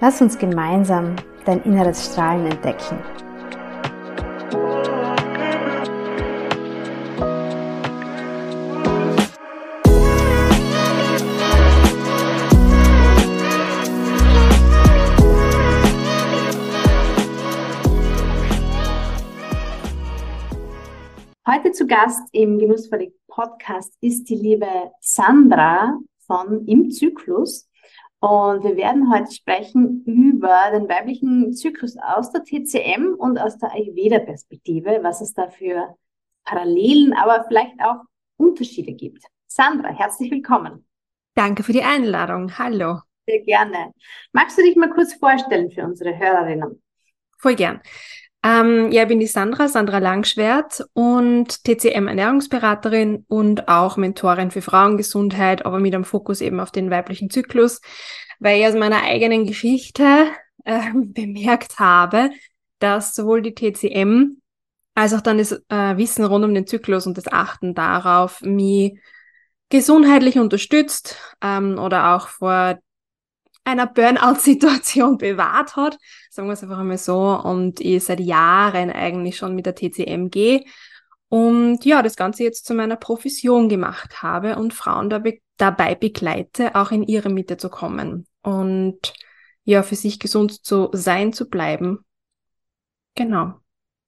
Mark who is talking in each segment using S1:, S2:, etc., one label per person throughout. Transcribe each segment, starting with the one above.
S1: Lass uns gemeinsam dein inneres Strahlen entdecken. Heute zu Gast im Genussvollen Podcast ist die liebe Sandra von Im Zyklus. Und wir werden heute sprechen über den weiblichen Zyklus aus der TCM und aus der Ayurveda-Perspektive, was es da für Parallelen, aber vielleicht auch Unterschiede gibt. Sandra, herzlich willkommen.
S2: Danke für die Einladung. Hallo.
S1: Sehr gerne. Magst du dich mal kurz vorstellen für unsere Hörerinnen?
S2: Voll gern. Ähm, ja, ich bin die Sandra, Sandra Langschwert und TCM-Ernährungsberaterin und auch Mentorin für Frauengesundheit, aber mit einem Fokus eben auf den weiblichen Zyklus, weil ich aus meiner eigenen Geschichte äh, bemerkt habe, dass sowohl die TCM als auch dann das äh, Wissen rund um den Zyklus und das Achten darauf mich gesundheitlich unterstützt ähm, oder auch vor einer Burnout-Situation bewahrt hat, sagen wir es einfach einmal so, und ich seit Jahren eigentlich schon mit der TCM gehe und ja, das Ganze jetzt zu meiner Profession gemacht habe und Frauen dabei, dabei begleite, auch in ihre Mitte zu kommen und ja, für sich gesund zu sein, zu bleiben. Genau.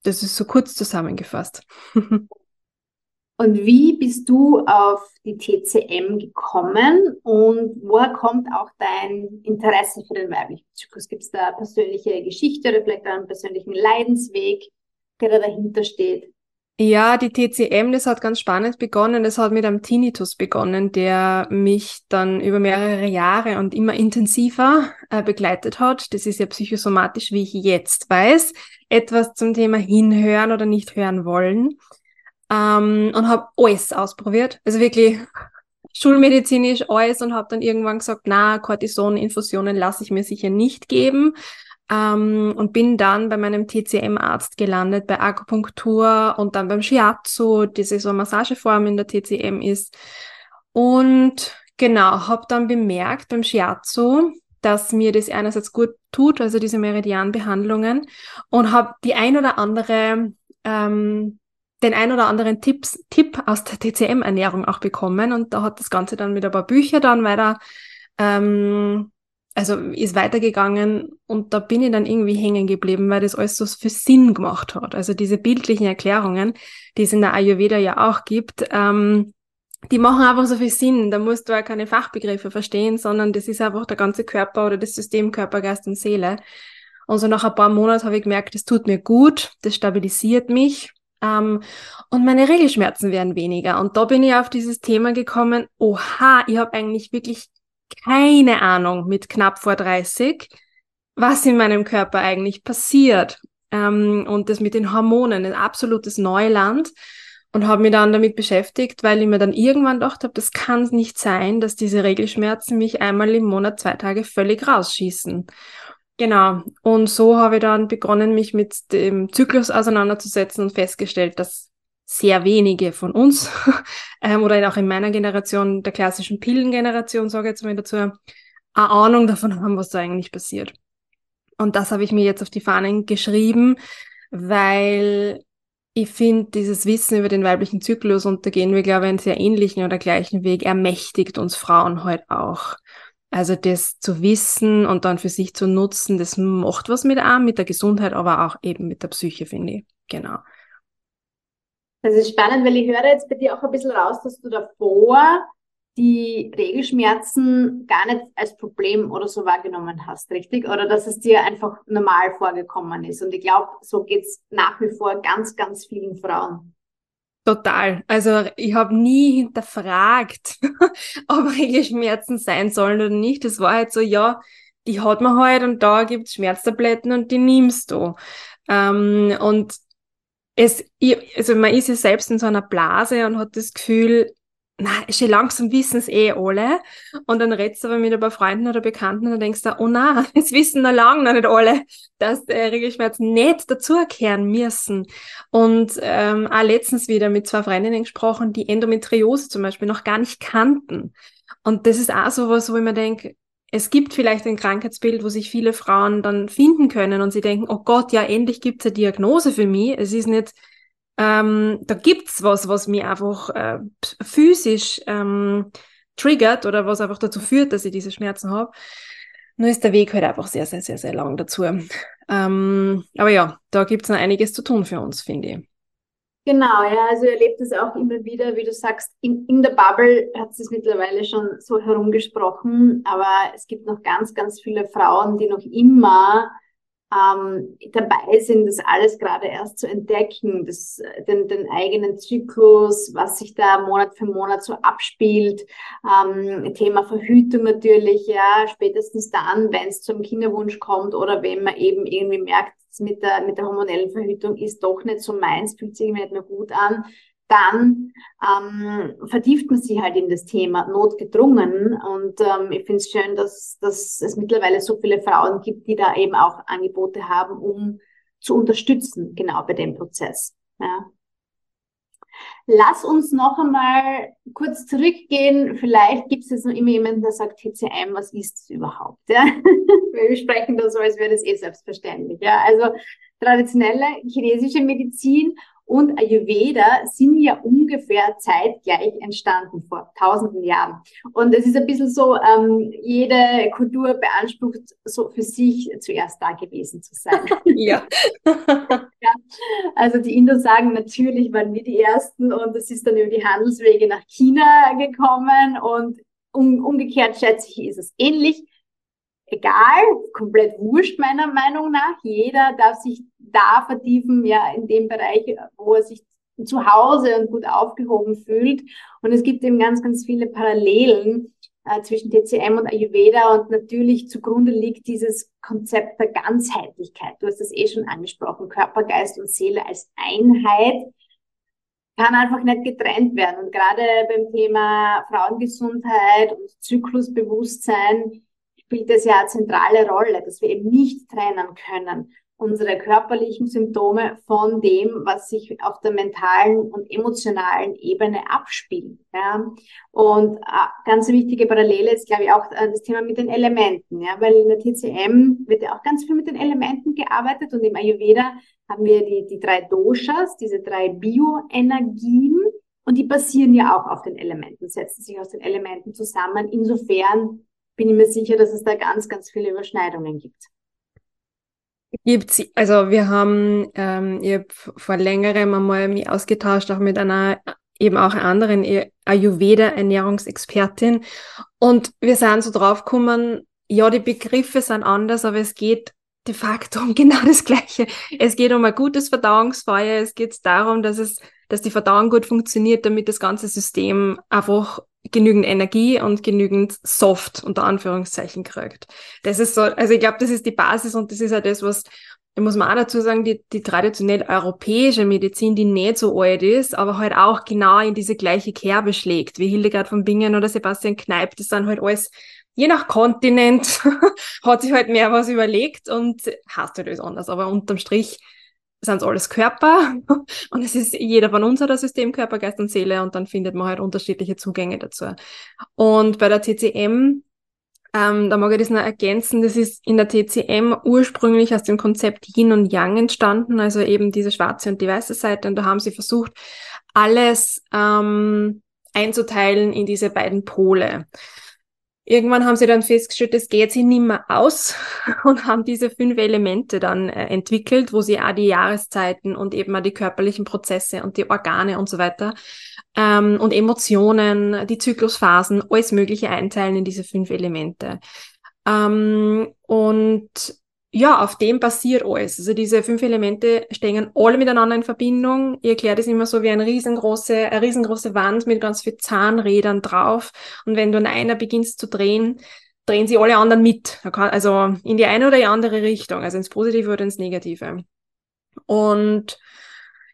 S2: Das ist so kurz zusammengefasst.
S1: Und wie bist du auf die TCM gekommen und woher kommt auch dein Interesse für den weiblichen Zyklus? Gibt es da persönliche Geschichte oder vielleicht einen persönlichen Leidensweg, der da dahinter steht?
S2: Ja, die TCM, das hat ganz spannend begonnen. Das hat mit einem Tinnitus begonnen, der mich dann über mehrere Jahre und immer intensiver äh, begleitet hat. Das ist ja psychosomatisch, wie ich jetzt weiß. Etwas zum Thema hinhören oder nicht hören wollen ähm, und habe alles ausprobiert. Also wirklich schulmedizinisch alles und habe dann irgendwann gesagt, na, Cortison-Infusionen lasse ich mir sicher nicht geben. Ähm, und bin dann bei meinem TCM-Arzt gelandet, bei Akupunktur und dann beim Shiatsu, diese so Massageform in der TCM ist. Und genau, habe dann bemerkt beim Shiatsu, dass mir das einerseits gut tut, also diese Meridianbehandlungen, und habe die ein oder andere ähm, den ein oder anderen Tipps, Tipp aus der TCM-Ernährung auch bekommen und da hat das Ganze dann mit ein paar Büchern dann weiter, ähm, also ist weitergegangen und da bin ich dann irgendwie hängen geblieben, weil das alles so für Sinn gemacht hat. Also diese bildlichen Erklärungen, die es in der Ayurveda ja auch gibt, ähm, die machen einfach so viel Sinn. Da musst du auch keine Fachbegriffe verstehen, sondern das ist einfach der ganze Körper oder das System Körper, Geist und Seele. Und so nach ein paar Monaten habe ich gemerkt, das tut mir gut, das stabilisiert mich ähm, und meine Regelschmerzen werden weniger. Und da bin ich auf dieses Thema gekommen, oha, ich habe eigentlich wirklich keine Ahnung mit knapp vor 30, was in meinem Körper eigentlich passiert. Ähm, und das mit den Hormonen, ein absolutes Neuland. Und habe mich dann damit beschäftigt, weil ich mir dann irgendwann gedacht habe, das kann nicht sein, dass diese Regelschmerzen mich einmal im Monat zwei Tage völlig rausschießen. Genau. Und so habe ich dann begonnen, mich mit dem Zyklus auseinanderzusetzen und festgestellt, dass sehr wenige von uns ähm, oder auch in meiner Generation, der klassischen Pillengeneration, sage ich jetzt mal dazu, eine Ahnung davon haben, was da eigentlich passiert. Und das habe ich mir jetzt auf die Fahnen geschrieben, weil ich finde, dieses Wissen über den weiblichen Zyklus, und da gehen wir, glaube ich, einen sehr ähnlichen oder gleichen Weg, ermächtigt uns Frauen heute auch Also das zu wissen und dann für sich zu nutzen, das macht was mit einem, mit der Gesundheit, aber auch eben mit der Psyche, finde ich. Genau.
S1: Das ist spannend, weil ich höre jetzt bei dir auch ein bisschen raus, dass du davor die Regelschmerzen gar nicht als Problem oder so wahrgenommen hast, richtig? Oder dass es dir einfach normal vorgekommen ist. Und ich glaube, so geht's nach wie vor ganz, ganz vielen Frauen.
S2: Total. Also ich habe nie hinterfragt, ob Regelschmerzen sein sollen oder nicht. Es war halt so, ja, die hat man halt und da gibt's Schmerztabletten und die nimmst du. Ähm, und es, also man ist ja selbst in so einer Blase und hat das Gefühl, na, schon langsam wissen es eh alle. Und dann redest du aber mit ein paar Freunden oder Bekannten und dann denkst du, oh na, jetzt wissen noch lange noch nicht alle, dass äh, Regelschmerzen nicht dazukehren müssen. Und ähm, auch letztens wieder mit zwei Freundinnen gesprochen, die Endometriose zum Beispiel noch gar nicht kannten. Und das ist auch so was, wo ich mir denke, es gibt vielleicht ein Krankheitsbild, wo sich viele Frauen dann finden können und sie denken, oh Gott, ja, endlich gibt es eine Diagnose für mich. Es ist nicht ähm, da gibt's was, was mich einfach äh, physisch ähm, triggert oder was einfach dazu führt, dass ich diese Schmerzen habe. Nur ist der Weg halt einfach sehr, sehr, sehr, sehr lang dazu. Ähm, aber ja, da gibt's noch einiges zu tun für uns, finde ich.
S1: Genau, ja, also ihr erlebt es auch immer wieder, wie du sagst, in, in der Bubble hat es mittlerweile schon so herumgesprochen, aber es gibt noch ganz, ganz viele Frauen, die noch immer ähm, dabei sind, das alles gerade erst zu entdecken, das, den, den eigenen Zyklus, was sich da Monat für Monat so abspielt. Ähm, Thema Verhütung natürlich, ja, spätestens dann, wenn es zum Kinderwunsch kommt oder wenn man eben irgendwie merkt, mit der, mit der hormonellen Verhütung ist doch nicht so meins, fühlt sich nicht mehr gut an, dann ähm, vertieft man sich halt in das Thema notgedrungen. Und ähm, ich finde es schön, dass, dass es mittlerweile so viele Frauen gibt, die da eben auch Angebote haben, um zu unterstützen, genau bei dem Prozess. Ja. Lass uns noch einmal kurz zurückgehen. Vielleicht gibt es jetzt noch immer jemanden, der sagt, TCM, was ist es überhaupt? Ja? Wir sprechen da so, als wäre das eh selbstverständlich. Ja? Also traditionelle chinesische Medizin und Ayurveda sind ja ungefähr zeitgleich entstanden vor tausenden Jahren. Und es ist ein bisschen so, ähm, jede Kultur beansprucht, so für sich zuerst da gewesen zu sein.
S2: ja.
S1: ja. Also die Inder sagen, natürlich waren wir die Ersten und es ist dann über die Handelswege nach China gekommen und um, umgekehrt schätze ich, ist es ähnlich egal, komplett wurscht meiner Meinung nach. Jeder darf sich da vertiefen, ja, in dem Bereich, wo er sich zu Hause und gut aufgehoben fühlt. Und es gibt eben ganz, ganz viele Parallelen äh, zwischen TCM und Ayurveda und natürlich zugrunde liegt dieses Konzept der Ganzheitlichkeit. Du hast das eh schon angesprochen. Körper, Geist und Seele als Einheit kann einfach nicht getrennt werden. Und gerade beim Thema Frauengesundheit und Zyklusbewusstsein spielt das ja eine zentrale Rolle, dass wir eben nicht trennen können unsere körperlichen Symptome von dem, was sich auf der mentalen und emotionalen Ebene abspielt. Ja. Und äh, ganz wichtige Parallele ist, glaube ich, auch äh, das Thema mit den Elementen, ja, weil in der TCM wird ja auch ganz viel mit den Elementen gearbeitet und im Ayurveda haben wir die, die drei Doshas, diese drei Bioenergien und die basieren ja auch auf den Elementen, setzen sich aus den Elementen zusammen. Insofern bin ich mir sicher, dass es da ganz, ganz viele Überschneidungen gibt.
S2: Gibt's, also wir haben, ähm, ich habe vor längerem einmal mich ausgetauscht, auch mit einer eben auch anderen Ayurveda-Ernährungsexpertin. Und wir sind so draufgekommen, ja, die Begriffe sind anders, aber es geht de facto um genau das Gleiche. Es geht um ein gutes Verdauungsfeuer. Es geht darum, dass es, dass die Verdauung gut funktioniert, damit das ganze System einfach genügend Energie und genügend Soft unter Anführungszeichen kriegt. Das ist so, also ich glaube, das ist die Basis und das ist ja das, was muss man auch dazu sagen, die, die traditionell europäische Medizin, die nicht so alt ist, aber halt auch genau in diese gleiche Kerbe schlägt, wie Hildegard von Bingen oder Sebastian Kneip, das sind halt alles, je nach Kontinent, hat sich halt mehr was überlegt und heißt halt alles anders, aber unterm Strich sind es alles Körper und es ist jeder von uns hat ein System Körper, Geist und Seele und dann findet man halt unterschiedliche Zugänge dazu. Und bei der TCM, ähm, da mag ich das noch ergänzen, das ist in der TCM ursprünglich aus dem Konzept Yin und Yang entstanden, also eben diese schwarze und die weiße Seite und da haben sie versucht, alles ähm, einzuteilen in diese beiden Pole. Irgendwann haben sie dann festgestellt, das geht sich nicht mehr aus und haben diese fünf Elemente dann äh, entwickelt, wo sie auch die Jahreszeiten und eben auch die körperlichen Prozesse und die Organe und so weiter ähm, und Emotionen, die Zyklusphasen, alles Mögliche einteilen in diese fünf Elemente. Ähm, und ja, auf dem basiert alles. Also diese fünf Elemente stehen alle miteinander in Verbindung. Ich erkläre das immer so wie eine riesengroße, eine riesengroße Wand mit ganz vielen Zahnrädern drauf. Und wenn du an einer beginnst zu drehen, drehen sie alle anderen mit. Also in die eine oder die andere Richtung, also ins Positive oder ins Negative. Und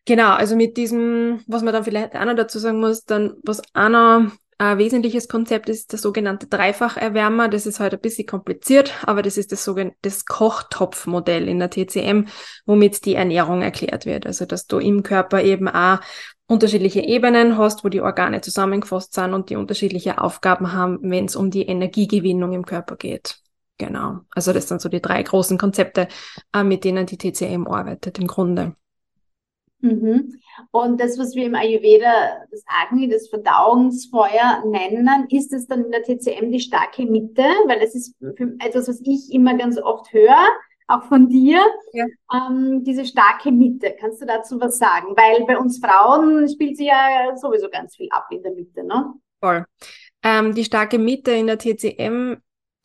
S2: genau, also mit diesem, was man dann vielleicht auch noch dazu sagen muss, dann, was einer ein wesentliches Konzept ist der sogenannte Dreifacherwärmer. Das ist heute halt ein bisschen kompliziert, aber das ist das sogenannte Kochtopfmodell in der TCM, womit die Ernährung erklärt wird. Also, dass du im Körper eben auch unterschiedliche Ebenen hast, wo die Organe zusammengefasst sind und die unterschiedliche Aufgaben haben, wenn es um die Energiegewinnung im Körper geht. Genau. Also das sind so die drei großen Konzepte, äh, mit denen die TCM arbeitet im Grunde.
S1: Mhm. Und das, was wir im Ayurveda das Agni, das Verdauungsfeuer nennen, ist es dann in der TCM die starke Mitte, weil es ist etwas, was ich immer ganz oft höre, auch von dir, ja. ähm, diese starke Mitte. Kannst du dazu was sagen? Weil bei uns Frauen spielt sie ja sowieso ganz viel ab in der Mitte, ne?
S2: Voll. Ähm, die starke Mitte in der TCM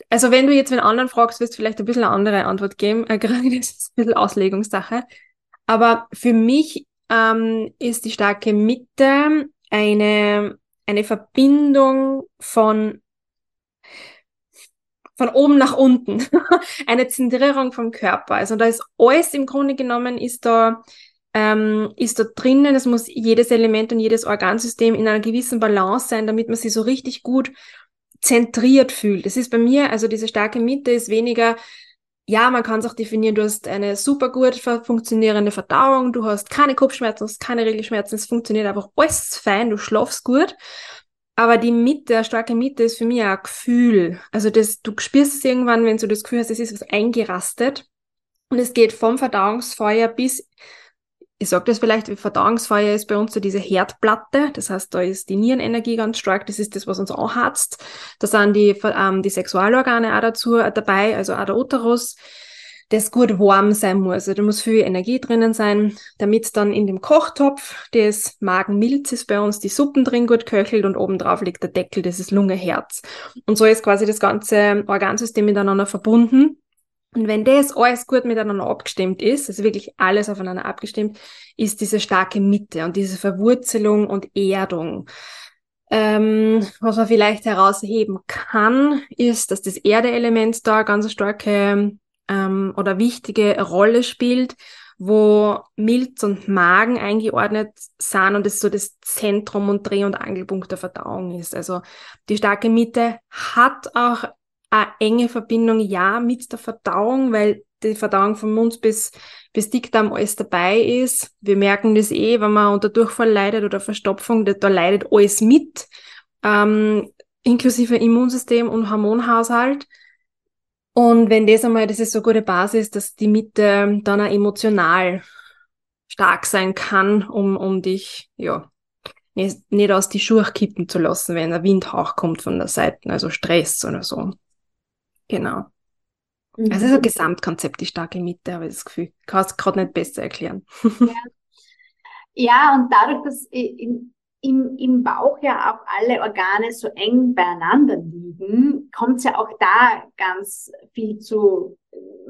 S2: also wenn du jetzt einen anderen fragst, wirst du vielleicht ein bisschen eine andere Antwort geben. Äh, gerade das ist ein bisschen Auslegungssache. Aber für mich ähm, ist die starke Mitte eine, eine Verbindung von von oben nach unten. eine Zentrierung vom Körper. Also da ist alles im Grunde genommen ist da ähm, ist da drinnen. Es muss jedes Element und jedes Organsystem in einer gewissen Balance sein, damit man sich so richtig gut zentriert fühlt. Das ist bei mir, also diese starke Mitte ist weniger ja, man kann es auch definieren, du hast eine super gut funktionierende Verdauung, du hast keine Kopfschmerzen, du hast keine Regelschmerzen, es funktioniert einfach alles fein, du schlafst gut. Aber die Mitte, eine starke Mitte ist für mich ein Gefühl. Also das, du spürst es irgendwann, wenn du das Gefühl hast, es ist was eingerastet. Und es geht vom Verdauungsfeuer bis ich sage das vielleicht, Verdauungsfeuer ist bei uns so diese Herdplatte. Das heißt, da ist die Nierenenergie ganz stark. Das ist das, was uns anhatzt. Da sind die, ähm, die Sexualorgane auch dazu dabei, also auch der Uterus, das gut warm sein muss. Also da muss viel Energie drinnen sein, damit dann in dem Kochtopf des Magenmilz ist bei uns die Suppen drin gut köchelt und oben drauf liegt der Deckel, das ist Lunge, Herz. Und so ist quasi das ganze Organsystem miteinander verbunden. Und wenn das alles gut miteinander abgestimmt ist, also wirklich alles aufeinander abgestimmt, ist diese starke Mitte und diese Verwurzelung und Erdung. Ähm, was man vielleicht herausheben kann, ist, dass das Erdeelement da ganz starke ähm, oder wichtige Rolle spielt, wo Milz und Magen eingeordnet sind und es so das Zentrum und Dreh- und Angelpunkt der Verdauung ist. Also die starke Mitte hat auch eine enge Verbindung, ja, mit der Verdauung, weil die Verdauung von Mund bis, bis Dickdarm alles dabei ist. Wir merken das eh, wenn man unter Durchfall leidet oder Verstopfung, da, da leidet alles mit, ähm, inklusive Immunsystem und Hormonhaushalt. Und wenn das einmal, das ist so eine gute Basis, dass die Mitte dann auch emotional stark sein kann, um, um dich, ja, nicht, nicht aus die Schuhe kippen zu lassen, wenn ein Windhauch kommt von der Seite, also Stress oder so. Genau. Mhm. Also so ein Gesamtkonzept, die starke Mitte, habe ich das Gefühl. Kann es gerade nicht besser erklären.
S1: Ja. ja, und dadurch, dass in, im, im Bauch ja auch alle Organe so eng beieinander liegen, kommt es ja auch da ganz viel zu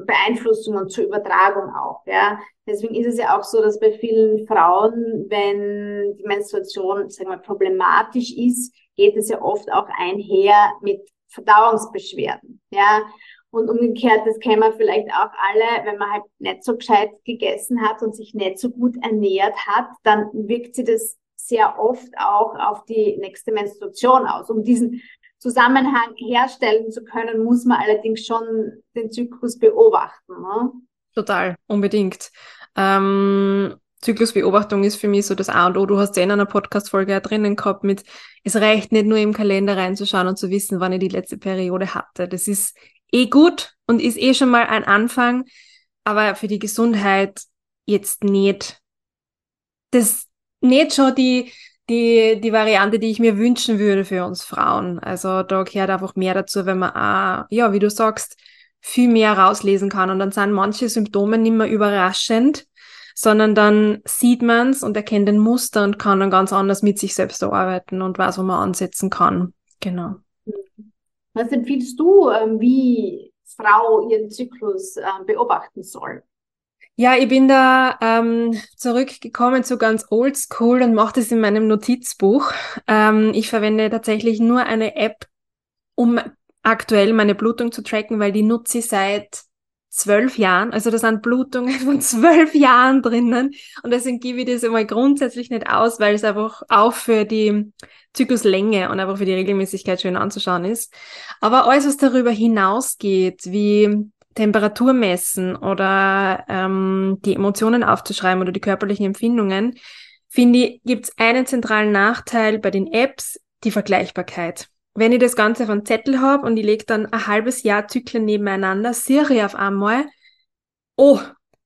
S1: Beeinflussung und zur Übertragung auch. Ja. Deswegen ist es ja auch so, dass bei vielen Frauen, wenn die Menstruation sagen wir, problematisch ist, geht es ja oft auch einher mit Verdauungsbeschwerden, ja. Und umgekehrt, das kennen wir vielleicht auch alle, wenn man halt nicht so gescheit gegessen hat und sich nicht so gut ernährt hat, dann wirkt sich das sehr oft auch auf die nächste Menstruation aus. Um diesen Zusammenhang herstellen zu können, muss man allerdings schon den Zyklus beobachten. Ne?
S2: Total, unbedingt. Ähm, Zyklusbeobachtung ist für mich so das A und O. Du hast ja in einer Podcast-Folge ja drinnen gehabt mit, es reicht nicht nur im Kalender reinzuschauen und zu wissen, wann ich die letzte Periode hatte. Das ist eh gut und ist eh schon mal ein Anfang, aber für die Gesundheit jetzt nicht, das nicht schon die, die, die Variante, die ich mir wünschen würde für uns Frauen. Also da gehört einfach mehr dazu, wenn man auch, ja, wie du sagst, viel mehr rauslesen kann. Und dann sind manche Symptome nicht mehr überraschend, sondern dann sieht man es und erkennt den Muster und kann dann ganz anders mit sich selbst arbeiten und weiß, wo man ansetzen kann. Genau.
S1: Was empfiehlst du, ähm, wie Frau ihren Zyklus ähm, beobachten soll?
S2: Ja, ich bin da ähm, zurückgekommen zu ganz oldschool und mache das in meinem Notizbuch. Ähm, ich verwende tatsächlich nur eine App, um aktuell meine Blutung zu tracken, weil die nutze ich seit zwölf Jahren. Also da sind Blutungen von zwölf Jahren drinnen. Und deswegen gebe ich das einmal grundsätzlich nicht aus, weil es einfach auch für die Zykluslänge und einfach für die Regelmäßigkeit schön anzuschauen ist. Aber alles, was darüber hinausgeht, wie Temperatur messen oder ähm, die Emotionen aufzuschreiben oder die körperlichen Empfindungen, finde ich, gibt es einen zentralen Nachteil bei den Apps, die Vergleichbarkeit. Wenn ich das Ganze auf einem Zettel habe und ich lege dann ein halbes Jahr Zyklen nebeneinander, sehe ich auf einmal, oh,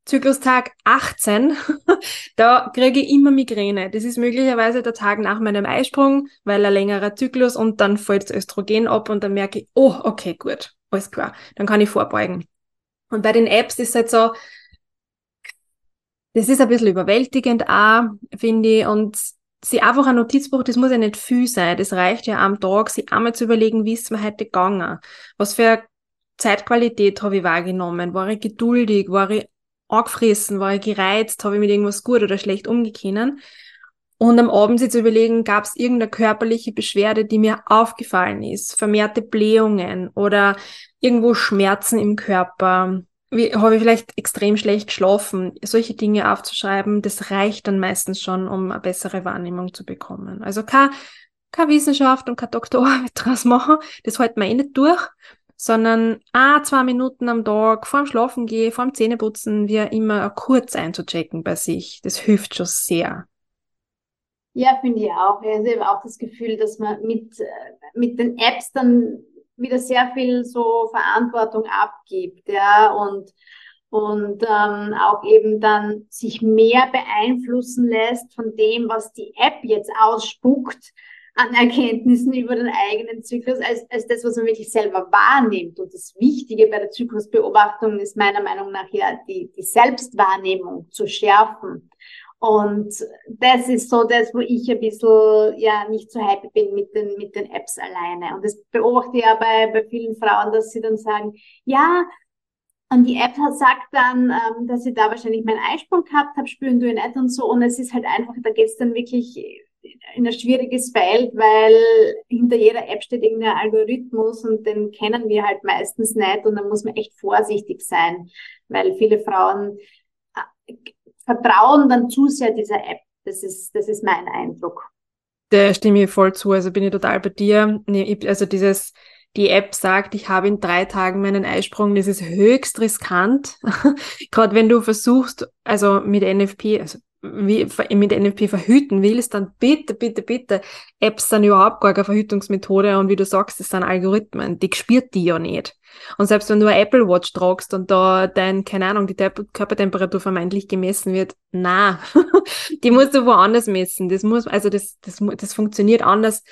S2: Zyklustag 18, da kriege ich immer Migräne. Das ist möglicherweise der Tag nach meinem Eisprung, weil ein längerer Zyklus und dann fällt das Östrogen ab und dann merke ich, oh, okay, gut, alles klar, dann kann ich vorbeugen. Und bei den Apps ist es halt so, das ist ein bisschen überwältigend auch, finde ich. Und sie einfach ein Notizbuch, das muss ja nicht viel sein. Das reicht ja am Tag, sich einmal zu überlegen, wie ist es mir heute gegangen? Was für Zeitqualität habe ich wahrgenommen? War ich geduldig? War ich angefressen? War ich gereizt? Habe ich mit irgendwas gut oder schlecht umgekennen? Und am Abend sich zu überlegen, gab es irgendeine körperliche Beschwerde, die mir aufgefallen ist? Vermehrte Blähungen oder irgendwo Schmerzen im Körper? Wie, habe ich vielleicht extrem schlecht geschlafen? Solche Dinge aufzuschreiben, das reicht dann meistens schon, um eine bessere Wahrnehmung zu bekommen. Also keine, keine Wissenschaft und keine Doktorarbeit draus machen, das halten wir eh nicht durch, sondern ah, zwei Minuten am Tag vorm Schlafen gehen, vorm Zähneputzen, wie immer kurz einzuchecken bei sich. Das hilft schon sehr.
S1: Ja, finde ich auch. Also ich habe auch das Gefühl, dass man mit, äh, mit den Apps dann wieder sehr viel so Verantwortung abgibt, ja, und, und ähm, auch eben dann sich mehr beeinflussen lässt von dem, was die App jetzt ausspuckt an Erkenntnissen über den eigenen Zyklus, als, als das, was man wirklich selber wahrnimmt. Und das Wichtige bei der Zyklusbeobachtung ist meiner Meinung nach ja die, die Selbstwahrnehmung zu schärfen. Und das ist so das, wo ich ein bisschen ja nicht so happy bin mit den, mit den Apps alleine. Und das beobachte ich ja bei, bei vielen Frauen, dass sie dann sagen, ja, und die App sagt dann, ähm, dass ich da wahrscheinlich meinen Eisprung gehabt habe, spüren du ihn nicht und so. Und es ist halt einfach, da geht's dann wirklich in ein schwieriges Feld, weil hinter jeder App steht irgendein Algorithmus und den kennen wir halt meistens nicht und dann muss man echt vorsichtig sein, weil viele Frauen äh, vertrauen dann zu sehr dieser App. Das ist, das ist mein Eindruck.
S2: Der stimme ich voll zu. Also bin ich total bei dir. Also dieses, die App sagt, ich habe in drei Tagen meinen Eisprung, das ist höchst riskant. Gerade wenn du versuchst, also mit NFP, also wie, mit NFP verhüten willst, dann bitte, bitte, bitte, Apps sind überhaupt gar keine Verhütungsmethode und wie du sagst, das sind Algorithmen, die spürt die ja nicht. Und selbst wenn du eine Apple Watch tragst und da dein, keine Ahnung, die Körpertemperatur vermeintlich gemessen wird, na, die musst du woanders messen. Das muss, also das, das, das funktioniert anders.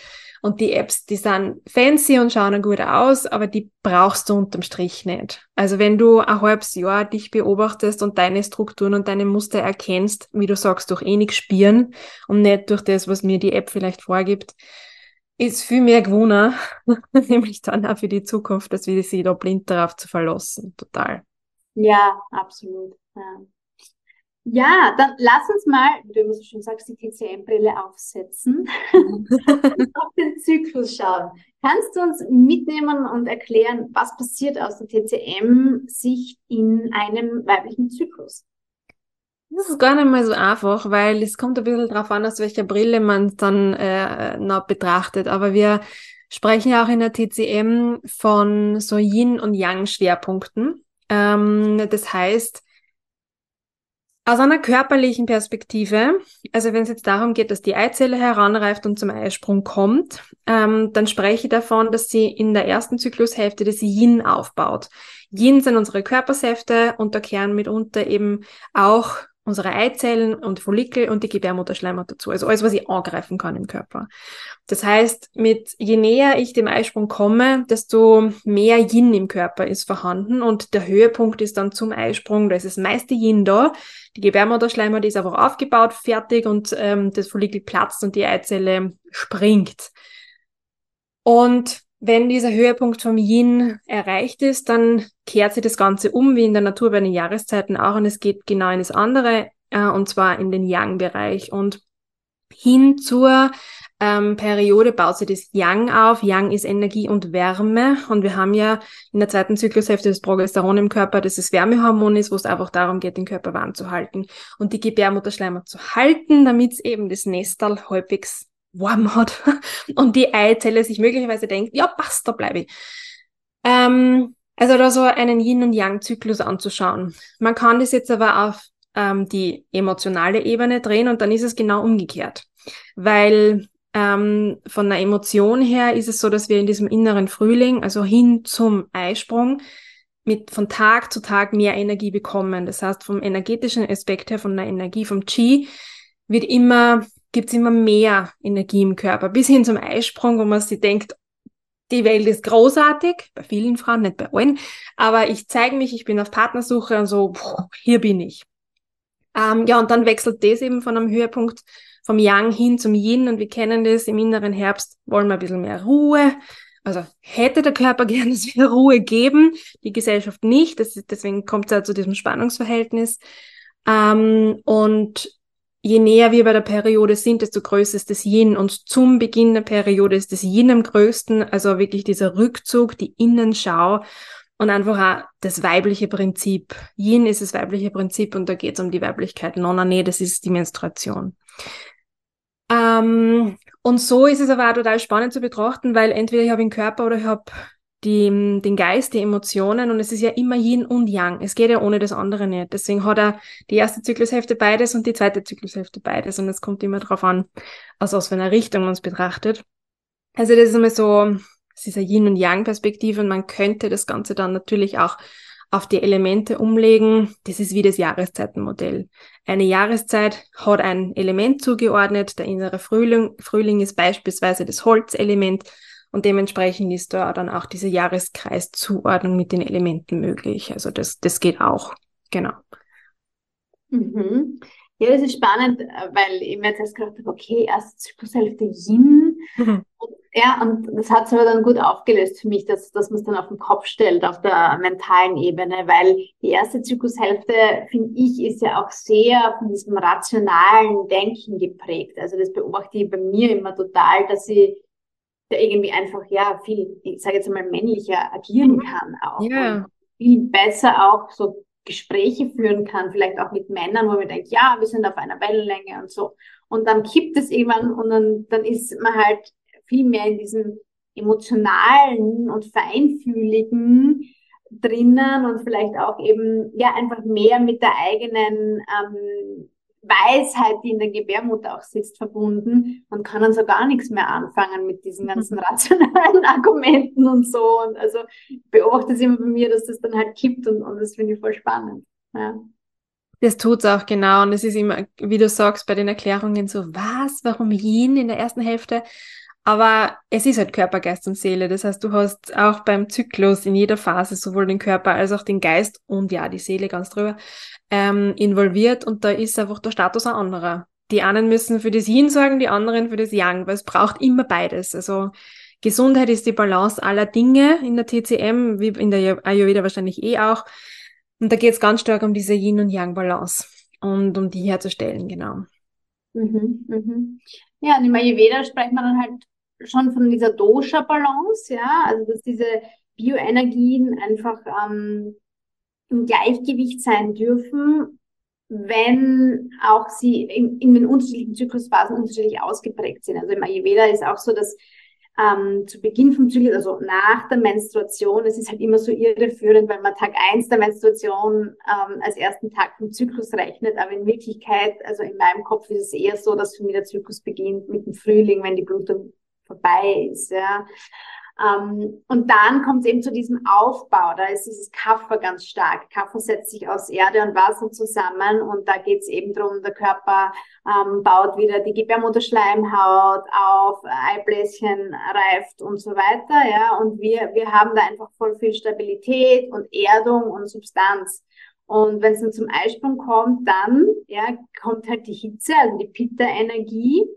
S2: Und die Apps, die sind fancy und schauen gut aus, aber die brauchst du unterm Strich nicht. Also wenn du ein halbes Jahr dich beobachtest und deine Strukturen und deine Muster erkennst, wie du sagst, durch eh nichts spüren und nicht durch das, was mir die App vielleicht vorgibt, ist viel mehr gewonnen, nämlich dann auch für die Zukunft, dass wir sie da blind darauf zu verlassen. Total.
S1: Ja, absolut. Ja. Ja, dann lass uns mal, wie du immer so schön sagst, die TCM-Brille aufsetzen und auf den Zyklus schauen. Kannst du uns mitnehmen und erklären, was passiert aus der TCM-Sicht in einem weiblichen Zyklus?
S2: Das ist gar nicht mal so einfach, weil es kommt ein bisschen darauf an, aus welcher Brille man es dann äh, noch betrachtet. Aber wir sprechen ja auch in der TCM von so Yin- und Yang-Schwerpunkten. Ähm, das heißt, aus einer körperlichen Perspektive, also wenn es jetzt darum geht, dass die Eizelle heranreift und zum Eisprung kommt, ähm, dann spreche ich davon, dass sie in der ersten Zyklushälfte das Yin aufbaut. Yin sind unsere Körpersäfte und da kehren mitunter eben auch unsere Eizellen und Follikel und die Gebärmutterschleimhaut dazu. Also alles, was ich angreifen kann im Körper. Das heißt, mit je näher ich dem Eisprung komme, desto mehr Yin im Körper ist vorhanden und der Höhepunkt ist dann zum Eisprung, da ist das meiste Yin da. Die Gebärmutterschleimhaut ist einfach aufgebaut, fertig und ähm, das Follikel platzt und die Eizelle springt. Und wenn dieser Höhepunkt vom Yin erreicht ist, dann kehrt sich das Ganze um, wie in der Natur bei den Jahreszeiten auch, und es geht genau in das andere, äh, und zwar in den Yang-Bereich. Und hin zur ähm, Periode baut sich das Yang auf. Yang ist Energie und Wärme. Und wir haben ja in der zweiten Zyklushälfte das Progesteron im Körper, das das Wärmehormon ist, wo es einfach darum geht, den Körper warm zu halten und die Gebärmutterschleimhaut zu halten, damit eben das Nestal häufig warm hat und die Eizelle sich möglicherweise denkt, ja, passt, da bleibe ich. Ähm, also da so einen Yin- und Yang-Zyklus anzuschauen. Man kann das jetzt aber auf ähm, die emotionale Ebene drehen und dann ist es genau umgekehrt. Weil ähm, von der Emotion her ist es so, dass wir in diesem inneren Frühling, also hin zum Eisprung, mit von Tag zu Tag mehr Energie bekommen. Das heißt, vom energetischen Aspekt her, von der Energie, vom Qi, wird immer gibt es immer mehr Energie im Körper, bis hin zum Eisprung, wo man sich denkt, die Welt ist großartig, bei vielen Frauen, nicht bei allen, aber ich zeige mich, ich bin auf Partnersuche und so, hier bin ich. Ähm, ja, und dann wechselt das eben von einem Höhepunkt vom Yang hin zum Yin und wir kennen das, im inneren Herbst wollen wir ein bisschen mehr Ruhe. Also hätte der Körper gerne, dass wir Ruhe geben, die Gesellschaft nicht, das, deswegen kommt es ja zu diesem Spannungsverhältnis. Ähm, und je näher wir bei der Periode sind, desto größer ist das Yin. Und zum Beginn der Periode ist das Yin am größten, also wirklich dieser Rückzug, die Innenschau und einfach auch das weibliche Prinzip. Yin ist das weibliche Prinzip und da geht es um die Weiblichkeit. Nonna, nee, das ist die Menstruation. Ähm, und so ist es aber auch total spannend zu betrachten, weil entweder ich habe den Körper oder ich habe die, den Geist, die Emotionen und es ist ja immer Yin und Yang. Es geht ja ohne das andere nicht. Deswegen hat er die erste Zyklushälfte beides und die zweite Zyklushälfte beides und es kommt immer darauf an, aus was für einer Richtung man es betrachtet. Also das ist immer so, es ist eine Yin und Yang Perspektive und man könnte das Ganze dann natürlich auch auf die Elemente umlegen. Das ist wie das Jahreszeitenmodell. Eine Jahreszeit hat ein Element zugeordnet. Der innere Frühling, Frühling ist beispielsweise das Holzelement und dementsprechend ist da dann auch diese Jahreskreiszuordnung mit den Elementen möglich. Also das, das geht auch. Genau.
S1: Mhm. Ja, das ist spannend, weil ich mir jetzt erst gedacht habe, okay, erst Zyklushälfte Yin. Mhm. Und, ja, und das hat sich aber dann gut aufgelöst für mich, dass, dass man es dann auf den Kopf stellt, auf der mentalen Ebene, weil die erste Zyklushälfte, finde ich, ist ja auch sehr von diesem rationalen Denken geprägt. Also das beobachte ich bei mir immer total, dass ich der irgendwie einfach ja viel, ich sage jetzt mal, männlicher agieren mhm. kann auch. Ja. Viel besser auch so Gespräche führen kann, vielleicht auch mit Männern, wo man denkt, ja, wir sind auf einer Wellenlänge und so. Und dann kippt es irgendwann und dann, dann ist man halt viel mehr in diesem emotionalen und feinfühligen drinnen und vielleicht auch eben ja einfach mehr mit der eigenen ähm, Weisheit, die in der Gebärmutter auch sitzt, verbunden. Man kann dann so gar nichts mehr anfangen mit diesen mhm. ganzen rationalen Argumenten und so. Und also beobachte es immer bei mir, dass das dann halt kippt und, und das finde ich voll spannend. Ja.
S2: Das tut's auch genau. Und es ist immer, wie du sagst, bei den Erklärungen so, was, warum Yin in der ersten Hälfte? Aber es ist halt Körper, Geist und Seele. Das heißt, du hast auch beim Zyklus in jeder Phase sowohl den Körper als auch den Geist und ja, die Seele ganz drüber ähm, involviert und da ist einfach der Status ein anderer. Die einen müssen für das Yin sorgen, die anderen für das Yang, weil es braucht immer beides. Also Gesundheit ist die Balance aller Dinge in der TCM, wie in der Ayurveda wahrscheinlich eh auch. Und da geht es ganz stark um diese Yin- und Yang-Balance und um die herzustellen, genau.
S1: Mhm, mhm. Ja, und im Ayurveda spricht man dann halt schon von dieser Dosha-Balance, ja, also dass diese Bioenergien einfach ähm, im Gleichgewicht sein dürfen, wenn auch sie in, in den unterschiedlichen Zyklusphasen unterschiedlich ausgeprägt sind. Also im Ayurveda ist auch so, dass ähm, zu Beginn vom Zyklus, also nach der Menstruation, es ist halt immer so irreführend, weil man Tag eins der Menstruation ähm, als ersten Tag vom Zyklus rechnet, aber in Wirklichkeit, also in meinem Kopf ist es eher so, dass für mich der Zyklus beginnt mit dem Frühling, wenn die Blutung vorbei ist. Ja. Ähm, und dann kommt es eben zu diesem Aufbau. Da ist dieses Kaffer ganz stark. Kaffer setzt sich aus Erde und Wasser zusammen und da geht es eben darum, der Körper ähm, baut wieder die Gebärmutterschleimhaut auf, Eibläschen reift und so weiter. Ja, und wir, wir haben da einfach voll viel Stabilität und Erdung und Substanz. Und wenn es dann zum Eisprung kommt, dann ja, kommt halt die Hitze, also die Pitta-Energie